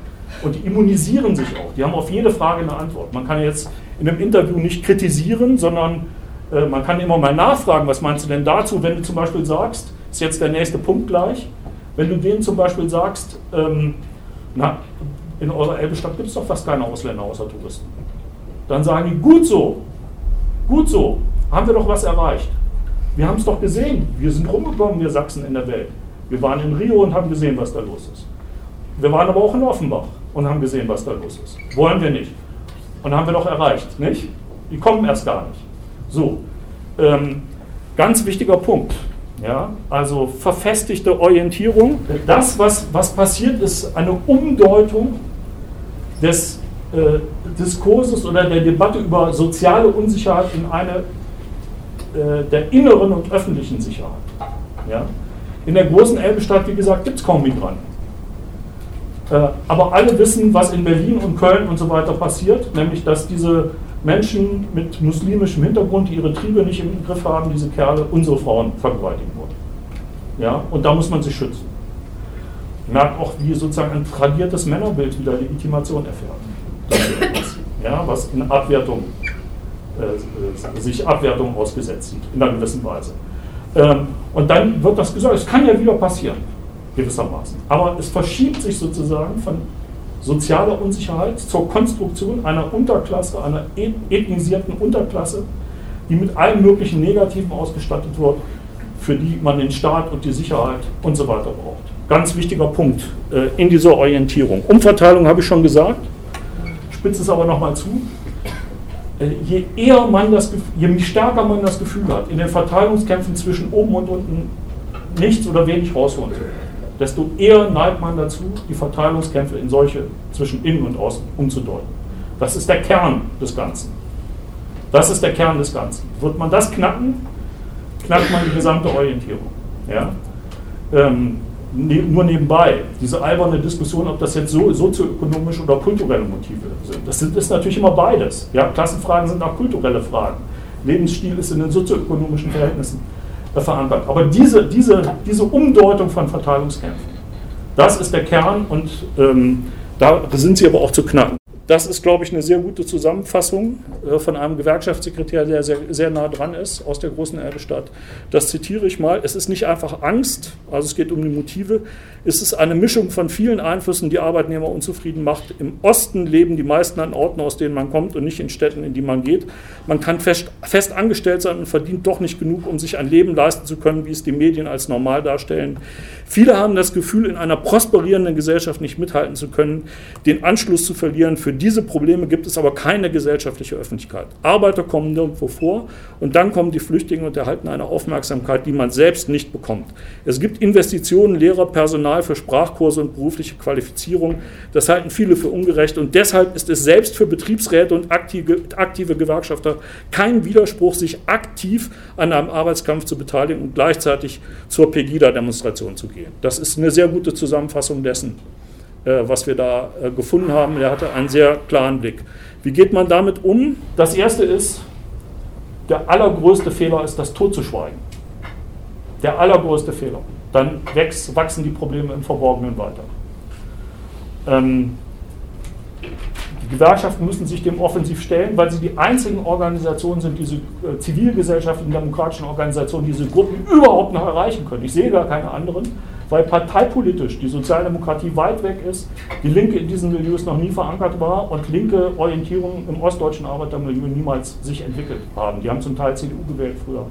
Und die immunisieren sich auch. Die haben auf jede Frage eine Antwort. Man kann jetzt in einem Interview nicht kritisieren, sondern äh, man kann immer mal nachfragen, was meinst du denn dazu, wenn du zum Beispiel sagst, ist jetzt der nächste Punkt gleich. Wenn du denen zum Beispiel sagst, ähm, na, in eurer Elbestadt gibt es doch fast keine Ausländer außer Touristen. Dann sagen die, gut so, gut so, haben wir doch was erreicht. Wir haben es doch gesehen, wir sind rumgekommen, wir Sachsen in der Welt. Wir waren in Rio und haben gesehen, was da los ist. Wir waren aber auch in Offenbach und haben gesehen, was da los ist. Wollen wir nicht. Und haben wir doch erreicht, nicht? Die kommen erst gar nicht. So, ähm, ganz wichtiger Punkt. Ja, also verfestigte Orientierung. Das, was, was passiert, ist eine Umdeutung des äh, Diskurses oder der Debatte über soziale Unsicherheit in eine äh, der inneren und öffentlichen Sicherheit. Ja? In der großen Elbestadt, wie gesagt, gibt es kaum Migranten. Äh, aber alle wissen, was in Berlin und Köln und so weiter passiert, nämlich dass diese Menschen mit muslimischem Hintergrund, die ihre Triebe nicht im Griff haben, diese Kerle, unsere Frauen vergewaltigen wollen. Ja, und da muss man sich schützen. Merkt auch, wie sozusagen ein tradiertes Männerbild wieder Legitimation erfährt. Ja, was in Abwertung, äh, sich Abwertung ausgesetzt sieht, in einer gewissen Weise. Ähm, und dann wird das gesagt, es kann ja wieder passieren, gewissermaßen. Aber es verschiebt sich sozusagen von sozialer Unsicherheit zur Konstruktion einer Unterklasse, einer ethnisierten Unterklasse, die mit allen möglichen Negativen ausgestattet wird, für die man den Staat und die Sicherheit und so weiter braucht. Ganz wichtiger Punkt äh, in dieser Orientierung. Umverteilung habe ich schon gesagt, spitze es aber nochmal zu, je eher man das, je stärker man das Gefühl hat, in den Verteilungskämpfen zwischen oben und unten nichts oder wenig rausholen zu desto eher neigt man dazu, die Verteilungskämpfe in solche zwischen innen und außen umzudeuten. Das ist der Kern des Ganzen. Das ist der Kern des Ganzen. Wird man das knacken, knackt man die gesamte Orientierung. Ja? Ähm, ne, nur nebenbei, diese alberne Diskussion, ob das jetzt so sozioökonomische oder kulturelle Motive sind. Das ist natürlich immer beides. Ja? Klassenfragen sind auch kulturelle Fragen. Lebensstil ist in den sozioökonomischen Verhältnissen äh, verankert. Aber diese, diese, diese Umdeutung von Verteilungskämpfen, das ist der Kern und ähm, da sind sie aber auch zu knacken. Das ist, glaube ich, eine sehr gute Zusammenfassung äh, von einem Gewerkschaftssekretär, der sehr, sehr nah dran ist aus der großen Erdestadt. Das zitiere ich mal. Es ist nicht einfach Angst, also es geht um die Motive. Es ist eine Mischung von vielen Einflüssen, die Arbeitnehmer unzufrieden macht. Im Osten leben die meisten an Orten, aus denen man kommt und nicht in Städten, in die man geht. Man kann fest, fest angestellt sein und verdient doch nicht genug, um sich ein Leben leisten zu können, wie es die Medien als normal darstellen. Viele haben das Gefühl, in einer prosperierenden Gesellschaft nicht mithalten zu können, den Anschluss zu verlieren. Für diese Probleme gibt es aber keine gesellschaftliche Öffentlichkeit. Arbeiter kommen nirgendwo vor und dann kommen die Flüchtlinge und erhalten eine Aufmerksamkeit, die man selbst nicht bekommt. Es gibt Investitionen, Lehrer, Personal für Sprachkurse und berufliche Qualifizierung. Das halten viele für ungerecht und deshalb ist es selbst für Betriebsräte und aktive, aktive Gewerkschafter kein Widerspruch, sich aktiv an einem Arbeitskampf zu beteiligen und gleichzeitig zur Pegida-Demonstration zu gehen. Das ist eine sehr gute Zusammenfassung dessen, was wir da äh, gefunden haben. Er hatte einen sehr klaren Blick. Wie geht man damit um? Das erste ist, der allergrößte Fehler ist, das totzuschweigen. Der allergrößte Fehler. Dann wächst, wachsen die Probleme im Verborgenen weiter. Ähm, die Gewerkschaften müssen sich dem offensiv stellen, weil sie die einzigen Organisationen sind, diese äh, zivilgesellschaftlichen, demokratischen Organisationen, die diese Gruppen überhaupt noch erreichen können. Ich sehe gar keine anderen, weil parteipolitisch die Sozialdemokratie weit weg ist, die Linke in diesen Milieus noch nie verankert war und linke Orientierungen im ostdeutschen Arbeitermilieu niemals sich entwickelt haben. Die haben zum Teil CDU gewählt früher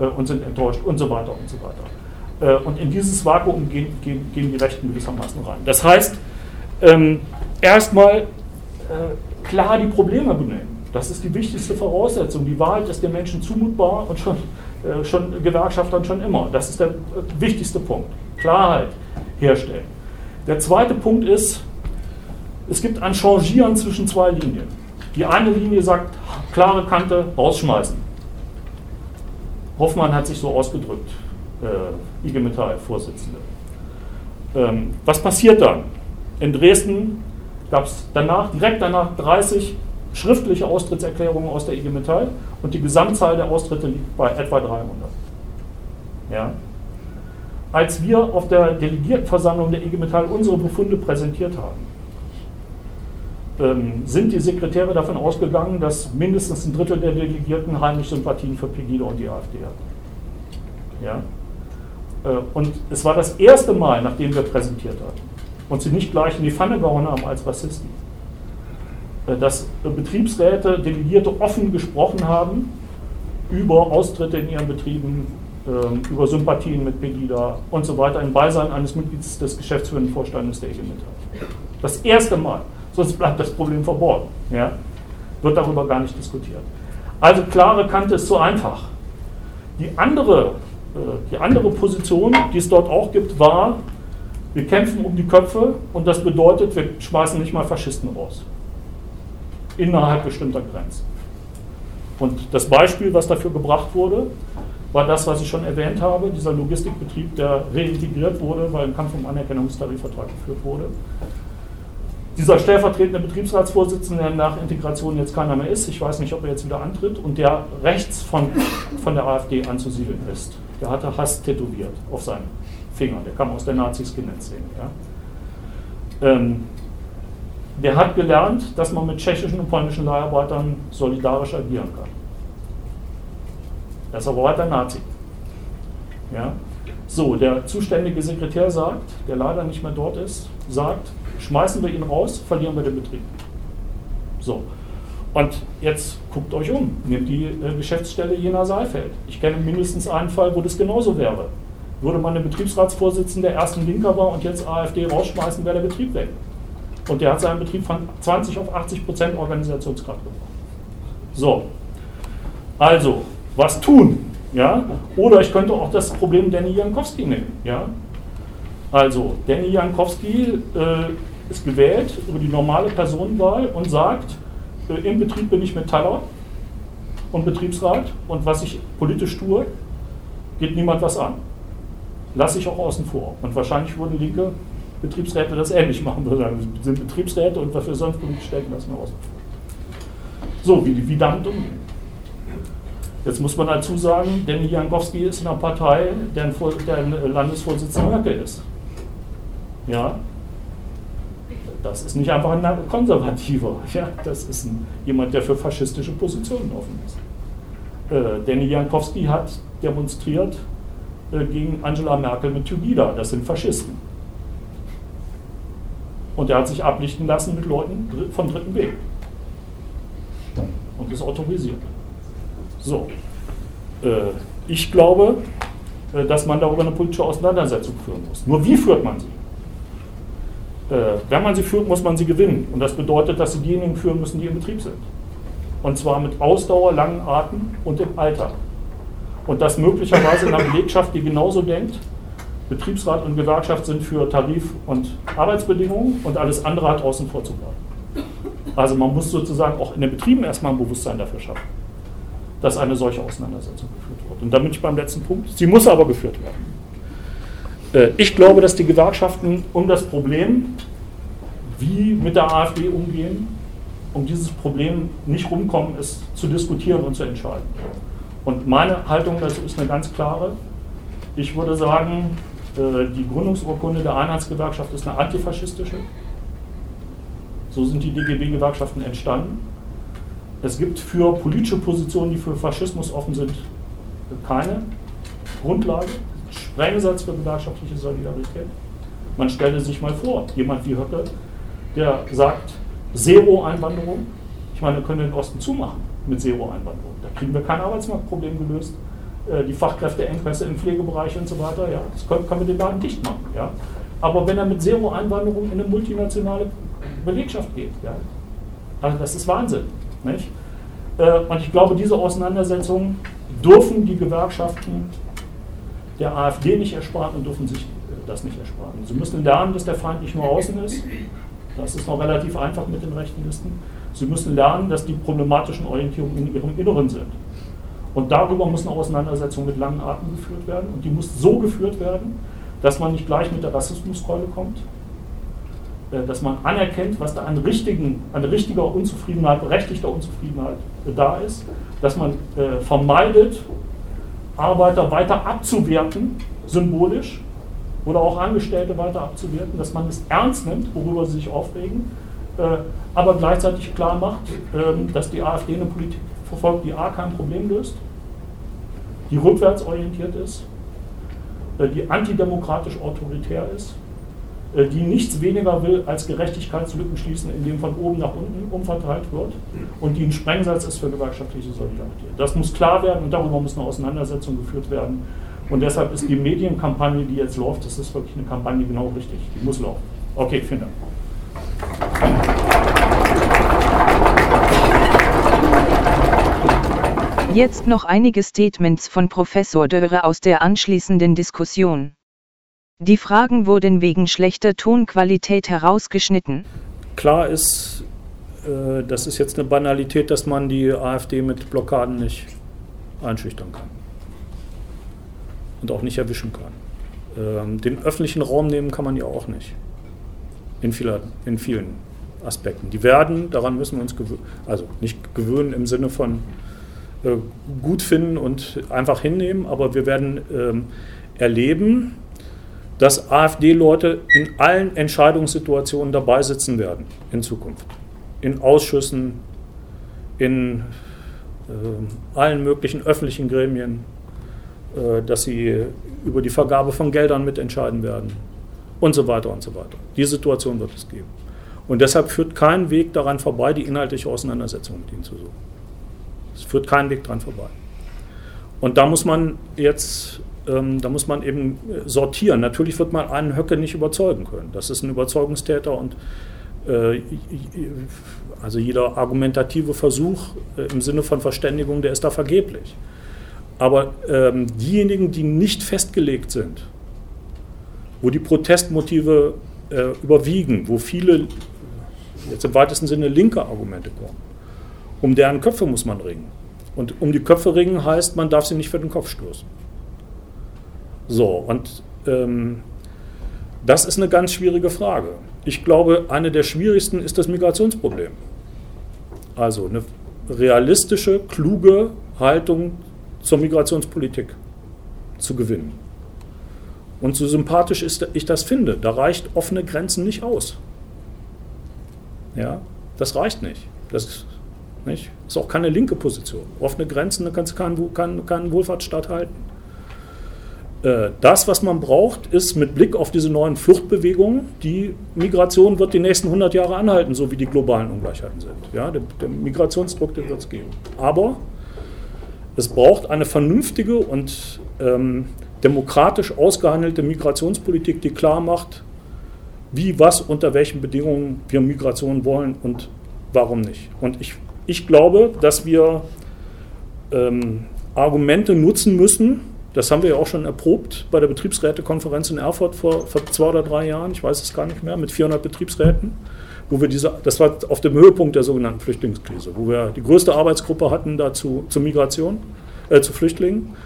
äh, und sind enttäuscht und so weiter und so weiter. Äh, und in dieses Vakuum gehen, gehen, gehen die Rechten gewissermaßen rein. Das heißt, ähm, erstmal äh, klar die Probleme benennen. Das ist die wichtigste Voraussetzung. Die Wahrheit ist den Menschen zumutbar und schon, äh, schon Gewerkschaftern schon immer. Das ist der äh, wichtigste Punkt. Klarheit herstellen. Der zweite Punkt ist, es gibt ein Changieren zwischen zwei Linien. Die eine Linie sagt, klare Kante, rausschmeißen. Hoffmann hat sich so ausgedrückt, äh, IG Metall-Vorsitzende. Ähm, was passiert dann? In Dresden gab es danach, direkt danach 30 schriftliche Austrittserklärungen aus der IG Metall und die Gesamtzahl der Austritte liegt bei etwa 300. Ja. Als wir auf der Delegiertenversammlung der IG Metall unsere Befunde präsentiert haben, ähm, sind die Sekretäre davon ausgegangen, dass mindestens ein Drittel der Delegierten heimlich Sympathien für Pegida und die AfD hatten. Ja? Äh, und es war das erste Mal, nachdem wir präsentiert hatten, und sie nicht gleich in die Pfanne gehauen haben als Rassisten. Äh, dass Betriebsräte, Delegierte offen gesprochen haben über Austritte in ihren Betrieben, über Sympathien mit Pegida und so weiter im Beisein eines Mitglieds des geschäftsführenden Vorstandes der IG Metall. Das erste Mal. Sonst bleibt das Problem verborgen. Ja? Wird darüber gar nicht diskutiert. Also klare Kante ist zu einfach. Die andere, äh, die andere Position, die es dort auch gibt, war, wir kämpfen um die Köpfe und das bedeutet, wir schmeißen nicht mal Faschisten raus. Innerhalb bestimmter Grenzen. Und das Beispiel, was dafür gebracht wurde, war das, was ich schon erwähnt habe, dieser Logistikbetrieb, der reintegriert wurde, weil ein Kampf um Anerkennungstarifvertrag geführt wurde. Dieser stellvertretende Betriebsratsvorsitzende, der nach Integration jetzt keiner mehr ist, ich weiß nicht, ob er jetzt wieder antritt, und der rechts von, von der AfD anzusiedeln ist. Der hatte Hass tätowiert auf seinen Finger, der kam aus der Nazi-Skinhead-Szene. Ja. Ähm, der hat gelernt, dass man mit tschechischen und polnischen Leiharbeitern solidarisch agieren kann. Ist aber weiter Nazi. Ja. So, der zuständige Sekretär sagt, der leider nicht mehr dort ist, sagt, schmeißen wir ihn raus, verlieren wir den Betrieb. So. Und jetzt guckt euch um, nehmt die äh, Geschäftsstelle Jena Saalfeld. Ich kenne mindestens einen Fall, wo das genauso wäre. Würde man den Betriebsratsvorsitzenden der ersten Linker war und jetzt AfD rausschmeißen, wäre der Betrieb weg. Und der hat seinen Betrieb von 20 auf 80 Prozent Organisationsgrad gebracht. So, also, was tun? Ja? Oder ich könnte auch das Problem Danny Jankowski nehmen. Ja? Also, Danny Jankowski äh, ist gewählt über die normale Personenwahl und sagt, äh, im Betrieb bin ich Metaller und Betriebsrat und was ich politisch tue, geht niemand was an. Lasse ich auch außen vor. Und wahrscheinlich würden linke Betriebsräte das ähnlich machen. Wir sind Betriebsräte und wir sonst politisch stellen, lassen wir außen vor. So, wie, wie damit umgehen. Jetzt muss man dazu sagen, Danny Jankowski ist in einer Partei, deren, deren Landesvorsitzender Höcke ist. Ja, das ist nicht einfach ein Konservativer. Ja, das ist ein, jemand, der für faschistische Positionen offen ist. Äh, Danny Jankowski hat demonstriert äh, gegen Angela Merkel mit Tugida. Das sind Faschisten. Und er hat sich ablichten lassen mit Leuten vom dritten Weg. Und ist autorisiert. So. Äh, ich glaube, äh, dass man darüber eine politische Auseinandersetzung führen muss. Nur wie führt man sie? Äh, wenn man sie führt, muss man sie gewinnen. Und das bedeutet, dass sie diejenigen führen müssen, die im Betrieb sind. Und zwar mit Ausdauer, langen Atem und im Alter. Und das möglicherweise in einer Belegschaft, die genauso denkt, Betriebsrat und Gewerkschaft sind für Tarif- und Arbeitsbedingungen und alles andere hat außen vor zu bleiben. Also man muss sozusagen auch in den Betrieben erstmal ein Bewusstsein dafür schaffen, dass eine solche Auseinandersetzung geführt wird. Und damit ich beim letzten Punkt. Sie muss aber geführt werden. Äh, ich glaube, dass die Gewerkschaften um das Problem, wie mit der AfD umgehen, um dieses Problem nicht rumkommen, es zu diskutieren und zu entscheiden. Und meine Haltung dazu ist eine ganz klare. Ich würde sagen, äh, die Gründungsurkunde der Einheitsgewerkschaft ist eine antifaschistische. So sind die DGB-Gewerkschaften entstanden. Es gibt für politische Positionen, die für Faschismus offen sind, keine Grundlage. Sprengsatz für gewerkschaftliche Solidarität. Man stelle sich mal vor, jemand wie Höcke, der sagt, Zero-Einwanderung. Ich meine, wir können den Osten zumachen mit Zero-Einwanderung. Da kriegen wir kein Arbeitsmarktproblem gelöst. Äh, die Fachkräfteengpässe im Pflegebereich und so weiter, ja, das können, können wir den Laden dicht machen. Ja. Aber wenn er mit Zero-Einwanderung in eine multinationale Belegschaft geht, ja, also das ist Wahnsinn. Nicht? Äh, und ich glaube, diese Auseinandersetzung dürfen die Gewerkschaften der AfD nicht ersparen und dürfen sich äh, das nicht ersparen. Sie müssen lernen, dass der Feind nicht nur außen ist. Das ist noch relativ einfach mit den rechten Listen. Sie müssen lernen, dass die problematischen Orientierungen in ihrem Inneren sind. Und darüber muss eine Auseinandersetzung mit langen Atem geführt werden. Und die muss so geführt werden, dass man nicht gleich mit der Rassismuskeule kommt, dass man anerkennt, was da an, richtigen, an richtiger Unzufriedenheit, berechtigter Unzufriedenheit da ist, dass man äh, vermeidet, Arbeiter weiter abzuwerten, symbolisch, oder auch Angestellte weiter abzuwerten, dass man es ernst nimmt, worüber sie sich aufregen, äh, aber gleichzeitig klar macht, ähm, dass die AfD eine Politik verfolgt, die A kein Problem löst, die rückwärtsorientiert ist, äh, die antidemokratisch autoritär ist, äh, die nichts weniger will als Gerechtigkeitslücken schließen, indem von oben nach unten umverteilt wird und die ein Sprengsatz ist für gewerkschaftliche Solidarität. Das muss klar werden und darüber muss eine Auseinandersetzung geführt werden. Und deshalb ist die Medienkampagne, die jetzt läuft, das ist wirklich eine Kampagne genau richtig. Die muss laufen. Okay, vielen Dank. Jetzt noch einige Statements von Professor Dörre aus der anschließenden Diskussion. Die Fragen wurden wegen schlechter Tonqualität herausgeschnitten. Klar ist, äh, das ist jetzt eine Banalität, dass man die AfD mit Blockaden nicht einschüchtern kann und auch nicht erwischen kann. Ähm, den öffentlichen Raum nehmen kann man ja auch nicht. In, vieler, in vielen Aspekten. Die werden, daran müssen wir uns gewöhnen, also nicht gewöhnen im Sinne von äh, gut finden und einfach hinnehmen, aber wir werden ähm, erleben, dass AfD-Leute in allen Entscheidungssituationen dabei sitzen werden in Zukunft. In Ausschüssen, in äh, allen möglichen öffentlichen Gremien, äh, dass sie über die Vergabe von Geldern mitentscheiden werden und so weiter und so weiter. Die Situation wird es geben. Und deshalb führt kein Weg daran vorbei, die inhaltliche Auseinandersetzung mit ihnen zu suchen. Es führt kein Weg daran vorbei. Und da muss man jetzt ähm, da muss man eben sortieren. Natürlich wird man einen Höcke nicht überzeugen können. Das ist ein Überzeugungstäter und Äh, also jeder argumentative Versuch äh, im Sinne von Verständigung, der ist da vergeblich. Aber ähm, diejenigen, die nicht festgelegt sind, wo die Protestmotive äh, überwiegen, wo viele, jetzt im weitesten Sinne linke Argumente kommen, um deren Köpfe muss man ringen. Und um die Köpfe ringen heißt, man darf sie nicht für den Kopf stoßen. So, und ähm, das ist eine ganz schwierige Frage. Ich glaube, eine der schwierigsten ist das Migrationsproblem. Also eine realistische, kluge Haltung zur Migrationspolitik zu gewinnen. Und so sympathisch ist, ich das finde, da reicht offene Grenzen nicht aus. Ja, das reicht nicht. Das nicht? ist auch keine linke Position. Offene Grenzen, da kannst du keinen, keinen, keinen Wohlfahrtsstaat halten. Äh, das, was man braucht, ist mit Blick auf diese neuen Fluchtbewegungen, die Migration wird die nächsten 100 Jahre anhalten, so wie die globalen Ungleichheiten sind. Ja, der, der Migrationsdruck, den wird es geben. Aber es braucht eine vernünftige und ähm, demokratisch ausgehandelte Migrationspolitik, die klar macht, wie, was, unter welchen Bedingungen wir Migration wollen und warum nicht. Und ich, ich glaube, dass wir ähm, Argumente nutzen müssen, das haben wir ja auch schon erprobt bei der Betriebsrätekonferenz in Erfurt vor, vor zwei oder drei Jahren, ich weiß es gar nicht mehr, mit 400 Betriebsräten, wo wir diese, das war auf dem Höhepunkt der sogenannten Flüchtlingskrise, wo wir die größte Arbeitsgruppe hatten dazu zur Migration, äh, zu Flüchtlingen.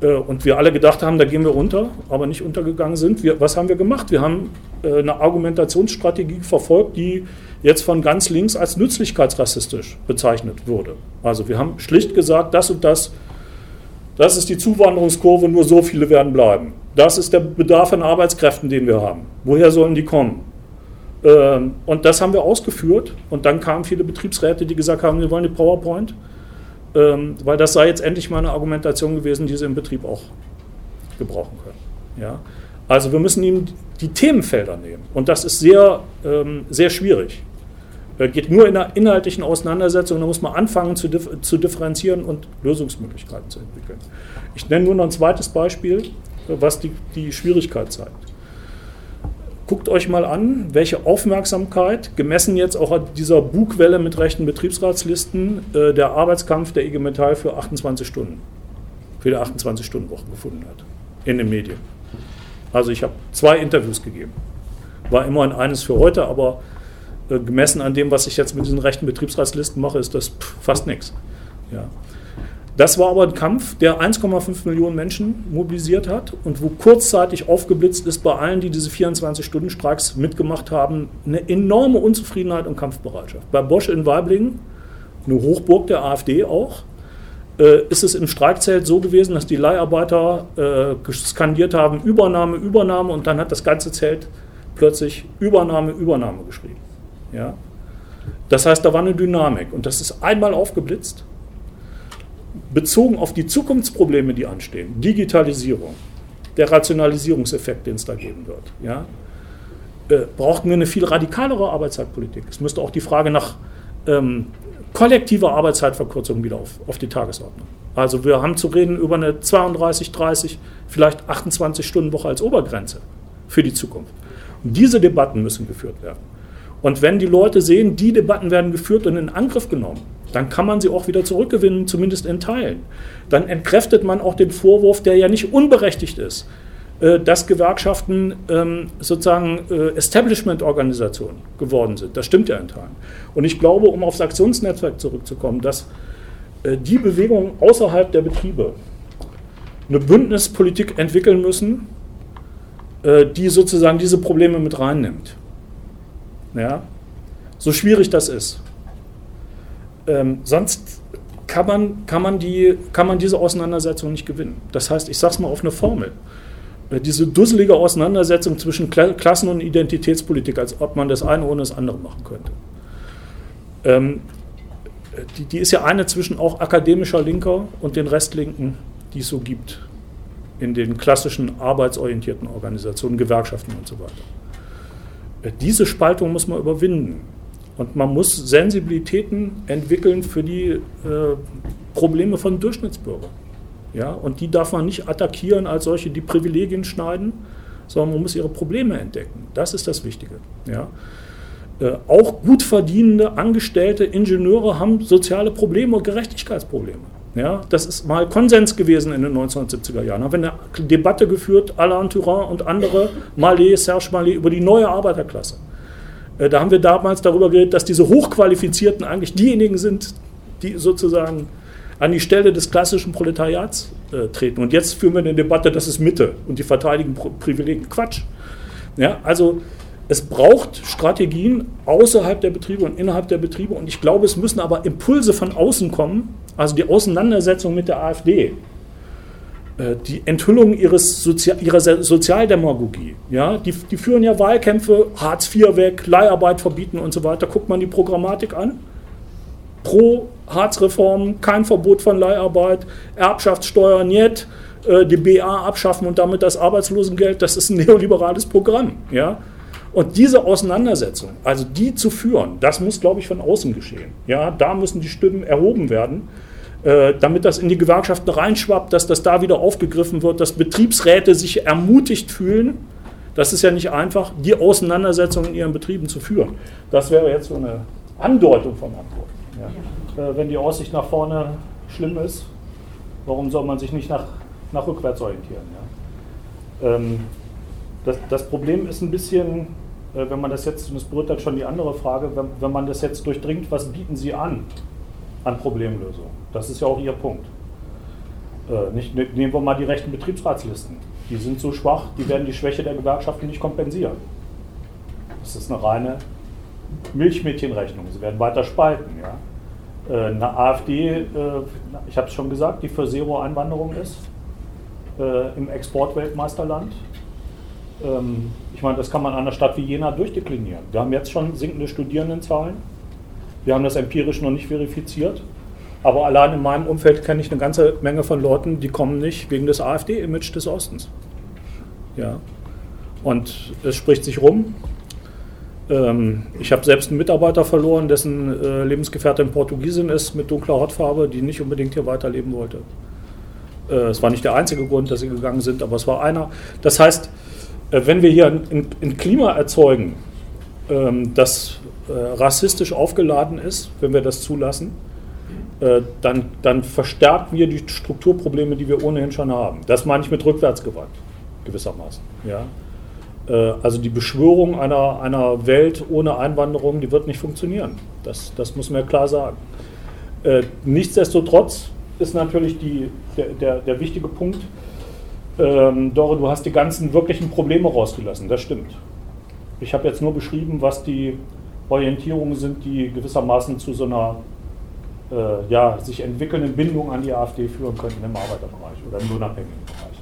Äh, und wir alle gedacht haben, da gehen wir unter, aber nicht untergegangen sind. Wir, was haben wir gemacht? Wir haben äh, eine Argumentationsstrategie verfolgt, die jetzt von ganz links als nützlichkeitsrassistisch bezeichnet wurde. Also wir haben schlicht gesagt, das und das das ist die Zuwanderungskurve, nur so viele werden bleiben. Das ist der Bedarf an Arbeitskräften, den wir haben. Woher sollen die kommen? Ähm, und das haben wir ausgeführt. Und dann kamen viele Betriebsräte, die gesagt haben, wir wollen die PowerPoint, ähm, weil das sei jetzt endlich mal eine Argumentation gewesen, die sie im Betrieb auch gebrauchen können. Ja? Also wir müssen ihm die Themenfelder nehmen. Und das ist sehr, ähm, sehr schwierig. Äh, geht nur in einer inhaltlichen Auseinandersetzung. Da muss man anfangen zu, dif zu differenzieren und Lösungsmöglichkeiten zu entwickeln. Ich nenne nur noch ein zweites Beispiel, was die, die Schwierigkeit zeigt. Guckt euch mal an, welche Aufmerksamkeit, gemessen jetzt auch an dieser Bugwelle mit rechten Betriebsratslisten, äh, der Arbeitskampf der IG Metall für 28 Stunden, für die 28-Stunden-Woche gefunden hat in den Medien. Also ich habe zwei Interviews gegeben. War immerhin eines für heute, aber äh, gemessen an dem, was ich jetzt mit diesen rechten Betriebsratslisten mache, ist das fast nichts. Ja. Das war aber ein Kampf, der 1,5 Millionen Menschen mobilisiert hat und wo kurzzeitig aufgeblitzt ist bei allen, die diese 24-Stunden-Streiks mitgemacht haben, eine enorme Unzufriedenheit und Kampfbereitschaft. Bei Bosch in Weiblingen, eine Hochburg der AfD auch, äh, ist es im Streikzelt so gewesen, dass die Leiharbeiter äh, skandiert haben, Übernahme, Übernahme und dann hat das ganze Zelt plötzlich Übernahme, Übernahme geschrieben. Ja? Das heißt, da war eine Dynamik und das ist einmal aufgeblitzt, bezogen auf die Zukunftsprobleme, die anstehen, Digitalisierung, der Rationalisierungseffekt, den es da geben wird. Ja? Äh, brauchten wir eine viel radikalere Arbeitszeitpolitik. Es müsste auch die Frage nach ähm, kollektiver Arbeitszeitverkürzung wieder auf, auf die Tagesordnung. Also wir haben zu reden über eine 32, 30, vielleicht 28 Stunden Woche als Obergrenze für die Zukunft. Und diese Debatten müssen geführt werden. Und wenn die Leute sehen, die Debatten werden geführt und in Angriff genommen, dann kann man sie auch wieder zurückgewinnen, zumindest in Teilen. Dann entkräftet man auch den Vorwurf, der ja nicht unberechtigt ist, äh, dass Gewerkschaften ähm, sozusagen äh, Establishment-Organisationen geworden sind. Das stimmt ja in Teilen. Und ich glaube, um aufs Aktionsnetzwerk zurückzukommen, dass äh, die Bewegungen außerhalb der Betriebe eine Bündnispolitik entwickeln müssen, die sozusagen diese Probleme mit reinnimmt. Ja? So schwierig das ist. Ähm, sonst kann man, kann, man die, kann man diese Auseinandersetzung nicht gewinnen. Das heißt, ich sage es mal auf eine Formel. Äh, diese dusselige Auseinandersetzung zwischen Klassen- und Identitätspolitik, als ob man das eine ohne das andere machen könnte. Ähm, die, die, ist ja eine zwischen auch akademischer Linker und den Restlinken, die es so gibt in den klassischen arbeitsorientierten Organisationen, Gewerkschaften und so weiter. Diese Spaltung muss man überwinden. Und man muss Sensibilitäten entwickeln für die äh, Probleme von Durchschnittsbürgern. Ja? Und die darf man nicht attackieren als solche, die Privilegien schneiden, sondern man muss ihre Probleme entdecken. Das ist das Wichtige. Ja? Äh, auch gut verdienende Angestellte, Ingenieure haben soziale Probleme und Gerechtigkeitsprobleme. Ja, das ist mal Konsens gewesen in den 1970er Jahren. Da haben wir eine Debatte geführt, Alain Turin und andere, Mallet, Serge Mallet, über die neue Arbeiterklasse. Äh, da haben wir damals darüber geredet, dass diese Hochqualifizierten eigentlich diejenigen sind, die sozusagen an die Stelle des klassischen Proletariats äh, treten. Und jetzt führen wir eine Debatte, das ist Mitte und die verteidigen Privilegien. Quatsch. Ja, also es braucht Strategien außerhalb der Betriebe und innerhalb der Betriebe. Und ich glaube, es müssen aber Impulse von außen kommen, also die Auseinandersetzung mit der AfD, äh, die Enthüllung ihres Sozi ihrer Sozialdemagogie. Ja, die, die führen ja Wahlkämpfe, Hartz IV weg, Leiharbeit verbieten und so weiter. Guckt man die Programmatik an. Pro Hartz-Reform, kein Verbot von Leiharbeit, Erbschaftssteuer, niet, äh, die BA abschaffen und damit das Arbeitslosengeld, das ist ein neoliberales Programm. Ja? Und diese Auseinandersetzung, also die zu führen, das muss, glaube ich, von außen geschehen. Ja, da müssen die Stimmen erhoben werden, äh, damit das in die Gewerkschaften reinschwappt, dass das da wieder aufgegriffen wird, dass Betriebsräte sich ermutigt fühlen. Das ist ja nicht einfach, die Auseinandersetzung in ihren Betrieben zu führen. Das wäre jetzt so eine Andeutung von Antwort. Ja. Äh, wenn die Aussicht nach vorne schlimm ist, warum soll man sich nicht nach, nach rückwärts orientieren? Ja? Ähm, das, das Problem ist ein bisschen, wenn man das jetzt, und das berührt dann schon die andere Frage, wenn, wenn man das jetzt durchdringt, was bieten Sie an an Problemlösung? Das ist ja auch Ihr Punkt. Äh, nicht, ne, nehmen wir mal die rechten Betriebsratslisten. Die sind so schwach, die werden die Schwäche der Gewerkschaften nicht kompensieren. Das ist eine reine Milchmädchenrechnung. Sie werden weiter spalten. Ja? Äh, eine AfD, äh, ich habe es schon gesagt, die für Zero-Einwanderung ist, äh, im Exportweltmeisterland. Ähm, ich meine, das kann man an einer Stadt wie Jena durchdeklinieren. Wir haben jetzt schon sinkende Studierendenzahlen. Wir haben das empirisch noch nicht verifiziert. Aber allein in meinem Umfeld kenne ich eine ganze Menge von Leuten, die kommen nicht wegen des AfD-Image des Ostens. Ja. Und es spricht sich rum. Ähm, ich habe selbst einen Mitarbeiter verloren, dessen äh, Lebensgefährtin Portugiesin ist mit dunkler Hautfarbe, die nicht unbedingt hier weiterleben wollte. Äh, es war nicht der einzige Grund, dass sie gegangen sind, aber es war einer. Das heißt, wenn wir hier ein, ein Klima erzeugen, ähm, das äh, rassistisch aufgeladen ist, wenn wir das zulassen, äh, dann, dann verstärken wir die Strukturprobleme, die wir ohnehin schon haben. Das meine ich mit Rückwärtsgewalt, gewissermaßen. Ja? Also die Beschwörung einer, einer Welt ohne Einwanderung, die wird nicht funktionieren. Das, das muss man ja klar sagen. Nichtsdestotrotz ist natürlich die, der, der, der wichtige Punkt, ähm, Dore, du hast die ganzen wirklichen Probleme rausgelassen, das stimmt. Ich habe jetzt nur beschrieben, was die Orientierungen sind, die gewissermaßen zu so einer äh, ja, sich entwickelnden Bindung an die AfD führen könnten im Arbeiterbereich oder im lohnabhängigen Bereich.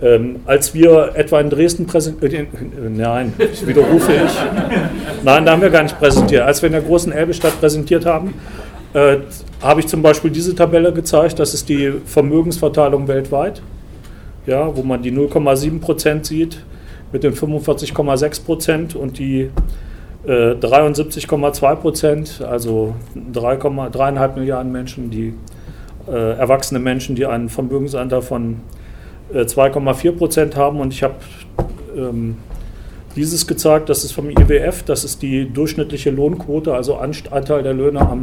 Ähm, als wir etwa in Dresden präsentiert, äh, nein, das widerrufe ich, nein, da haben wir gar nicht präsentiert. Als wir in der großen Elbestadt präsentiert haben, äh, habe ich zum Beispiel diese Tabelle gezeigt, das ist die Vermögensverteilung weltweit ja, wo man die 0,7 Prozent sieht mit den 45,6 Prozent und die äh, 73,2 Prozent, also 3,5 Milliarden Menschen, die äh, erwachsene Menschen, die einen Vermögensanteil von äh, 2,4 Prozent haben. Und ich habe ähm, dieses gezeigt, das ist vom IWF, das ist die durchschnittliche Lohnquote, also Anteil der Löhne am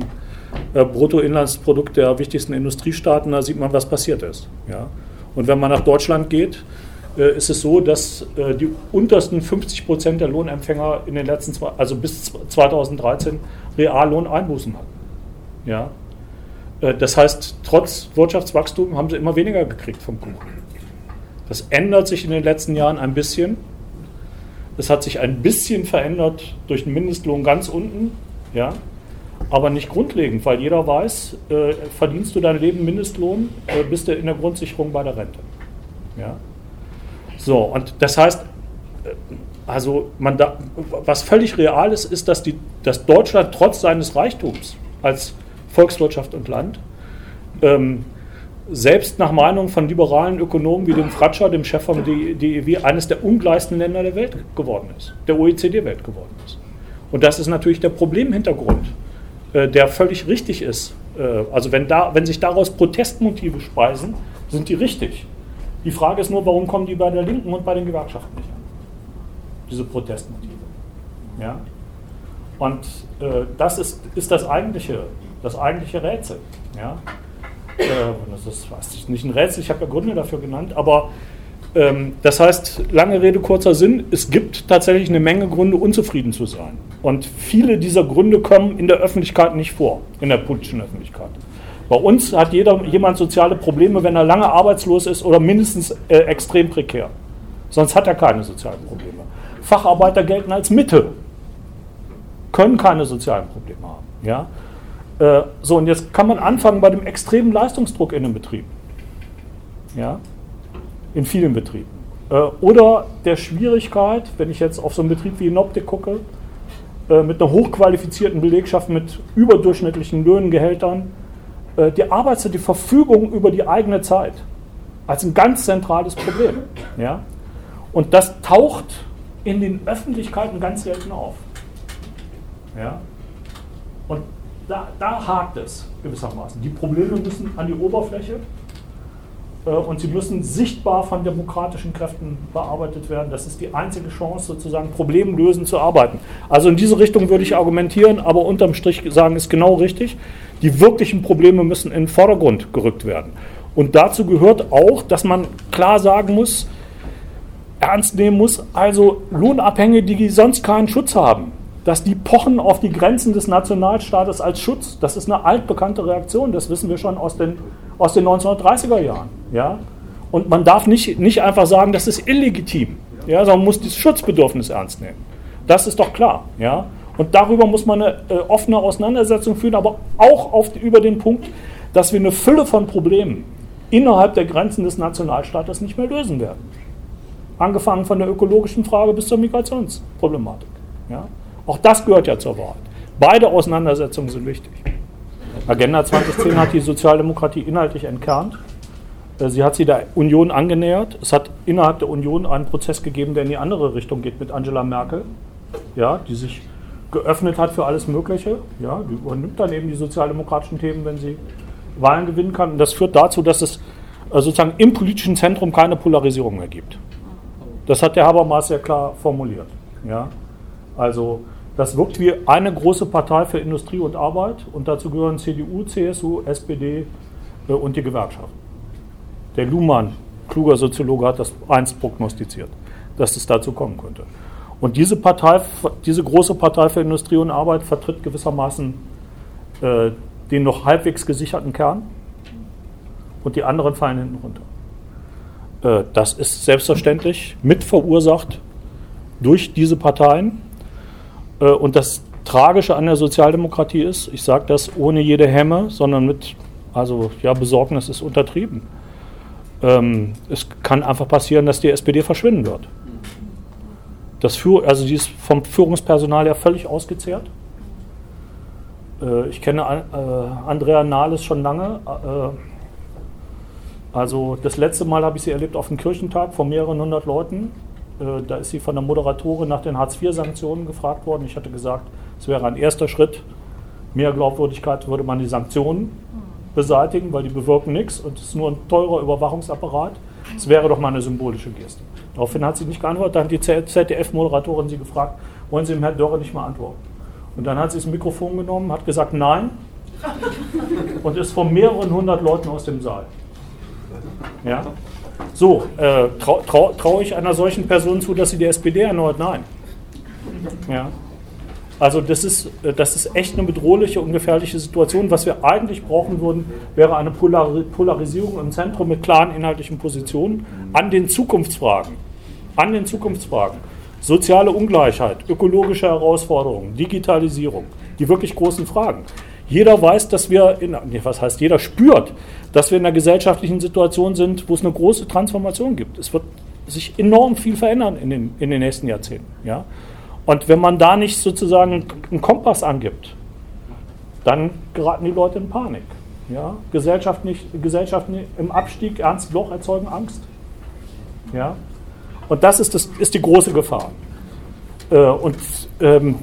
äh, Bruttoinlandsprodukt der wichtigsten Industriestaaten. Da sieht man, was passiert ist. Ja. Und wenn man nach Deutschland geht, äh, ist es so, dass äh, die untersten 50 Prozent der Lohnempfänger in den letzten, zwei, also bis 2013, Reallohneinbußen hatten. Ja? Äh, das heißt, trotz Wirtschaftswachstum haben sie immer weniger gekriegt vom Kuchen. Das ändert sich in den letzten Jahren ein bisschen. Es hat sich ein bisschen verändert durch den Mindestlohn ganz unten. Ja? Aber nicht grundlegend, weil jeder weiß, äh, verdienst du dein Leben Mindestlohn, äh, bist du in der Grundsicherung bei der Rente. Ja? So, und das heißt, äh, also man da, was völlig real ist, ist, dass, die, dass Deutschland trotz seines Reichtums als Volkswirtschaft und Land ähm, selbst nach Meinung von liberalen Ökonomen wie dem Fratscher, dem Chef vom DEW, eines der ungleichsten Länder der Welt geworden ist, der OECD-Welt geworden ist. Und das ist natürlich der Problemhintergrund der völlig richtig ist. Äh, also wenn, da, wenn sich daraus Protestmotive speisen, sind die richtig. Die Frage ist nur, warum kommen die bei der Linken und bei den Gewerkschaften nicht an? Diese Protestmotive. Ja? Und äh, das ist, ist das, eigentliche, das eigentliche Rätsel. Ja? Äh, das ist weiß nicht ein Rätsel, ich habe ja Gründe dafür genannt, aber ähm, das heißt, lange Rede, kurzer Sinn, es gibt tatsächlich eine Menge Gründe, unzufrieden zu sein. Und viele dieser Gründe kommen in der Öffentlichkeit nicht vor, in der politischen Öffentlichkeit. Bei uns hat jeder, jemand soziale Probleme, wenn er lange arbeitslos ist oder mindestens äh, extrem prekär. Sonst hat er keine sozialen Probleme. Facharbeiter gelten als Mitte, können keine sozialen Probleme haben. Ja? Äh, so, und jetzt kann man anfangen bei dem extremen Leistungsdruck in den Betrieben. Ja? In vielen Betrieben. Äh, oder der Schwierigkeit, wenn ich jetzt auf so einen Betrieb wie Inoptik gucke, äh, mit einer hochqualifizierten Belegschaft, mit überdurchschnittlichen Löhnen, Gehältern, äh, die Arbeitszeit, die Verfügung über die eigene Zeit als ein ganz zentrales Problem. Ja? Und das taucht in den Öffentlichkeiten ganz selten auf. Ja? Und da, da hakt es gewissermaßen. Die Probleme müssen an die Oberfläche und sie müssen sichtbar von demokratischen Kräften bearbeitet werden. Das ist die einzige Chance, sozusagen problemlösend zu arbeiten. Also in diese Richtung würde ich argumentieren, aber unterm Strich sagen, ist genau richtig. Die wirklichen Probleme müssen in den Vordergrund gerückt werden. Und dazu gehört auch, dass man klar sagen muss, ernst nehmen muss, also Lohnabhängige, die sonst keinen Schutz haben, dass die pochen auf die Grenzen des Nationalstaates als Schutz. Das ist eine altbekannte Reaktion, das wissen wir schon aus den, aus den 1930er Jahren. Ja? Und man darf nicht, nicht einfach sagen, das ist illegitim, ja? sondern man muss dieses Schutzbedürfnis ernst nehmen. Das ist doch klar. Ja? Und darüber muss man eine äh, offene Auseinandersetzung führen, aber auch auf, über den Punkt, dass wir eine Fülle von Problemen innerhalb der Grenzen des Nationalstaates nicht mehr lösen werden. Angefangen von der ökologischen Frage bis zur Migrationsproblematik. Ja? Auch das gehört ja zur Wahrheit. Beide Auseinandersetzungen sind wichtig. Agenda 2010 hat die Sozialdemokratie inhaltlich entkernt. Äh, sie hat sie der Union angenähert. Es hat innerhalb der Union einen Prozess gegeben, der in die andere Richtung geht mit Angela Merkel, ja, die sich geöffnet hat für alles Mögliche. Ja, die übernimmt dann eben die sozialdemokratischen Themen, wenn sie Wahlen gewinnen kann. Und das führt dazu, dass es äh, sozusagen im politischen Zentrum keine Polarisierung mehr gibt. Das hat der Habermas sehr klar formuliert. Ja? Also das wirkt wie eine große Partei für Industrie und Arbeit und dazu gehören CDU, CSU, SPD äh, und die Gewerkschaften. Der Luhmann, kluger Soziologe, hat das einst prognostiziert, dass es dazu kommen könnte. Und diese Partei, diese große Partei für Industrie und Arbeit vertritt gewissermaßen äh, den noch halbwegs gesicherten Kern und die anderen fallen hinten runter. Äh, das ist selbstverständlich mit verursacht durch diese Parteien und das Tragische an der Sozialdemokratie ist, ich sage das ohne jede Hemme, sondern mit, also ja, Besorgnis ist untertrieben. Ähm, es kann einfach passieren, dass die SPD verschwinden wird. Das Führ also die ist vom Führungspersonal ja völlig ausgezehrt. Äh, ich kenne äh, Andrea Nahles schon lange. Äh, also das letzte Mal habe ich sie erlebt auf dem Kirchentag vor mehreren hundert Leuten. Äh, da ist sie von der Moderatorin nach den Hartz-IV-Sanktionen gefragt worden. Ich hatte gesagt, es wäre ein erster Schritt. Mehr Glaubwürdigkeit würde man die Sanktionen beseitigen, weil die bewirken nichts und es ist nur ein teurer Überwachungsapparat. Es wäre doch mal eine symbolische Geste. Daraufhin hat sie nicht geantwortet. Dann hat die ZDF-Moderatorin sie gefragt, wollen Sie dem Herrn Dörre nicht mal antworten? Und dann hat sie das Mikrofon genommen, hat gesagt Nein und ist von mehreren hundert Leuten aus dem Saal. Ja? So, äh, traue trau, trau ich einer solchen Person zu, dass sie die SPD erneut? Nein. Ja. Also das ist, äh, das ist echt eine bedrohliche und gefährliche Situation. Was wir eigentlich brauchen würden, wäre eine Polarisierung im Zentrum mit klaren inhaltlichen Positionen an den Zukunftsfragen. An den Zukunftsfragen. Soziale Ungleichheit, ökologische Herausforderungen, Digitalisierung, die wirklich großen Fragen. Jeder weiß, dass wir, in, was heißt jeder spürt, dass wir in einer gesellschaftlichen Situation sind, wo es eine große Transformation gibt. Es wird sich enorm viel verändern in den, in den nächsten Jahrzehnten. Ja? Und wenn man da nicht sozusagen einen Kompass angibt, dann geraten die Leute in Panik. Ja? Gesellschaft Gesellschaften im Abstieg, ernst Loch erzeugen Angst. Ja? Und das ist, das ist die große Gefahr. Äh, und ähm,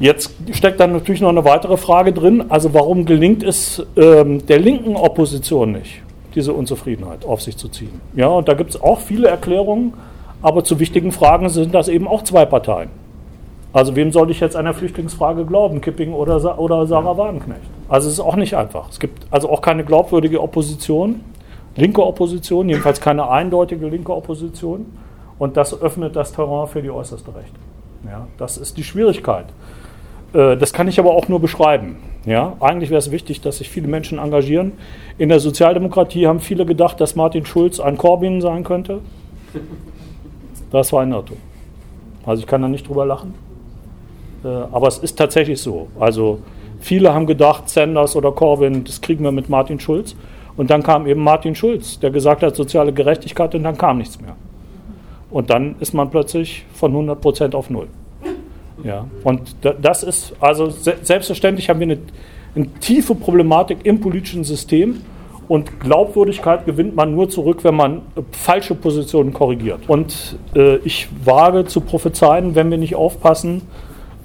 Jetzt steckt dann natürlich noch eine weitere Frage drin. Also warum gelingt es ähm, der linken Opposition nicht, diese Unzufriedenheit auf sich zu ziehen? Ja, und da gibt es auch viele Erklärungen, aber zu wichtigen Fragen sind das eben auch zwei Parteien. Also wem soll ich jetzt der Flüchtlingsfrage glauben, Kipping oder, oder Sarah Wagenknecht? Also es ist auch nicht einfach. Es gibt also auch keine glaubwürdige Opposition, linke Opposition, jedenfalls keine eindeutige linke Opposition. Und das öffnet das Terrain für die äußerste Rechte. Ja, das ist die Schwierigkeit. Äh, das kann ich aber auch nur beschreiben. Ja, eigentlich wäre es wichtig, dass sich viele Menschen engagieren. In der Sozialdemokratie haben viele gedacht, dass Martin Schulz ein Corbyn sein könnte. Das war ein Irrtum. Also ich kann da nicht drüber lachen. Äh, aber es ist tatsächlich so. Also viele haben gedacht, Sanders oder Corbyn, das kriegen wir mit Martin Schulz. Und dann kam eben Martin Schulz, der gesagt hat, soziale Gerechtigkeit und dann kam nichts mehr. Und dann ist man plötzlich von 100 Prozent auf Null. Ja, und das ist, also selbstverständlich haben wir eine, eine tiefe Problematik im politischen System. Und Glaubwürdigkeit gewinnt man nur zurück, wenn man äh, falsche Positionen korrigiert. Und äh, ich wage zu prophezeien, wenn wir nicht aufpassen,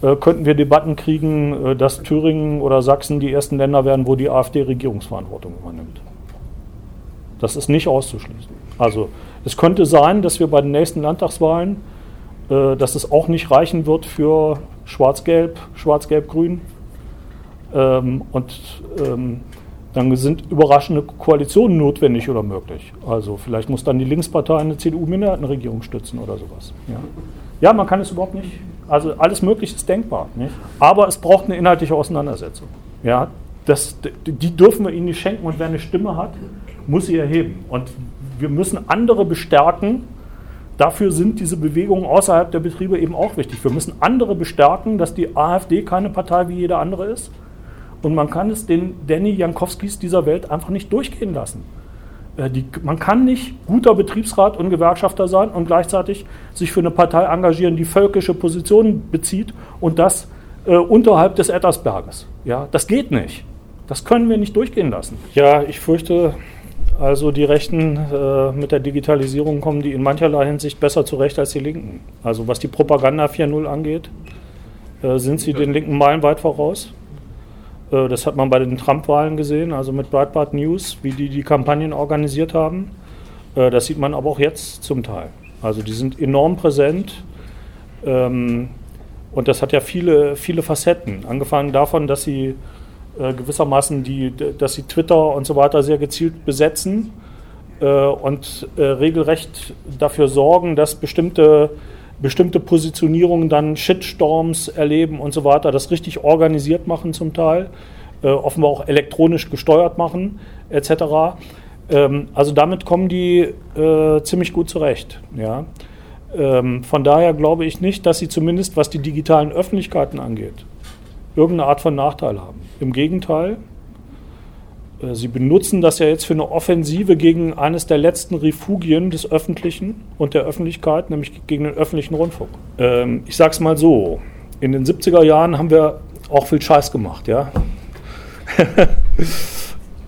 äh, könnten wir Debatten kriegen, äh, dass Thüringen oder Sachsen die ersten Länder werden, wo die AfD Regierungsverantwortung übernimmt. Das ist nicht auszuschließen. Also es könnte sein, dass wir bei den nächsten Landtagswahlen, äh, dass es auch nicht reichen wird für Schwarz-Gelb, Schwarz-Gelb-Grün. Ähm, und ähm, dann sind überraschende Koalitionen notwendig oder möglich. Also vielleicht muss dann die Linkspartei eine CDU-Minderheitenregierung stützen oder sowas. Ja. ja, man kann es überhaupt nicht. Also alles Mögliche ist denkbar. Nicht? Aber es braucht eine inhaltliche Auseinandersetzung. Ja, das, die dürfen wir ihnen nicht schenken und wer eine Stimme hat, muss sie erheben. Und wir müssen andere bestärken. Dafür sind diese Bewegungen außerhalb der Betriebe eben auch wichtig. Wir müssen andere bestärken, dass die AfD keine Partei wie jede andere ist. Und man kann es den Danny Jankowskis dieser Welt einfach nicht durchgehen lassen. Äh, die, man kann nicht guter Betriebsrat und Gewerkschafter sein und gleichzeitig sich für eine Partei engagieren, die völkische Positionen bezieht und das äh, unterhalb des Ettersberges. Ja, das geht nicht. Das können wir nicht durchgehen lassen. Ja, ich fürchte, also die Rechten äh, mit der Digitalisierung kommen die in mancherlei Hinsicht besser zurecht als die Linken. Also was die Propaganda 4.0 angeht, äh, sind sie den Linken meilenweit voraus. Äh, das hat man bei den Trump-Wahlen gesehen, also mit Breitbart News, wie die die Kampagnen organisiert haben. Äh, das sieht man aber auch jetzt zum Teil. Also die sind enorm präsent. Ähm, und das hat ja viele, viele Facetten. Angefangen davon, dass sie äh, gewissermaßen die, dass sie Twitter und so weiter sehr gezielt besetzen äh, und äh, regelrecht dafür sorgen, dass bestimmte, bestimmte Positionierungen dann Shitstorms erleben und so weiter, das richtig organisiert machen zum Teil, äh, offenbar auch elektronisch gesteuert machen etc. Ähm, also damit kommen die äh, ziemlich gut zurecht. Ja. Ähm, von daher glaube ich nicht, dass sie zumindest, was die digitalen Öffentlichkeiten angeht, irgendeine Art von Nachteil haben. Im Gegenteil, äh, sie benutzen das ja jetzt für eine Offensive gegen eines der letzten Refugien des Öffentlichen und der Öffentlichkeit, nämlich gegen den öffentlichen Rundfunk. Ähm, ich sage es mal so, in den 70er Jahren haben wir auch viel Scheiß gemacht, ja.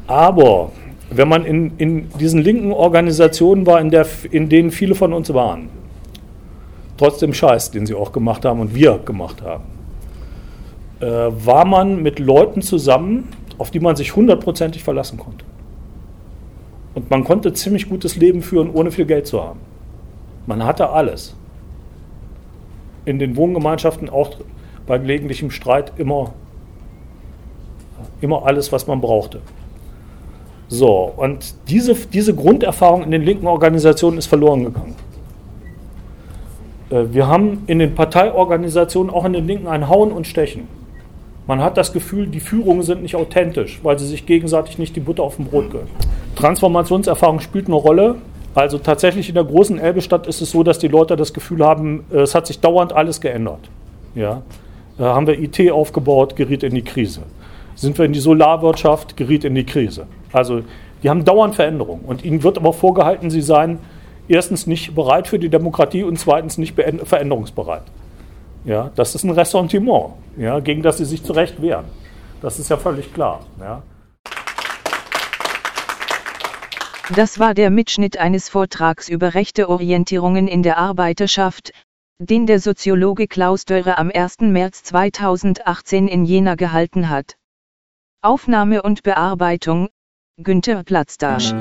Aber wenn man in, in diesen linken Organisationen war, in, der, in denen viele von uns waren, trotzdem Scheiß, den sie auch gemacht haben und wir gemacht haben, äh, war man mit Leuten zusammen, auf die man sich hundertprozentig verlassen konnte. Und man konnte ziemlich gutes Leben führen, ohne viel Geld zu haben. Man hatte alles. In den Wohngemeinschaften auch bei gelegentlichem Streit immer, immer alles, was man brauchte. So, und diese, diese Grunderfahrung in den linken Organisationen ist verloren gegangen. Äh, wir haben in den Parteiorganisationen, auch in den Linken, ein Hauen und Stechen. Man hat das Gefühl, die Führungen sind nicht authentisch, weil sie sich gegenseitig nicht die Butter auf dem Brot gönnen. Transformationserfahrung spielt eine Rolle. Also tatsächlich in der großen Elbestadt ist es so, dass die Leute das Gefühl haben, äh, es hat sich dauernd alles geändert. Ja. Da haben wir IT aufgebaut, geriet in die Krise. Sind wir in die Solarwirtschaft, geriet in die Krise. Also die haben dauernd Veränderungen. Und ihnen wird aber vorgehalten, sie seien erstens nicht bereit für die Demokratie und zweitens nicht veränderungsbereit. Ja, das ist ein Ressentiment, ja, gegen das sie sich zu Recht wehren. Das ist ja völlig klar. Ja. Das war der Mitschnitt eines Vortrags über rechte Orientierungen in der Arbeiterschaft, den der Soziologe Klaus Dörre am 1. März 2018 in Jena gehalten hat. Aufnahme und Bearbeitung, Günter Platzdasch.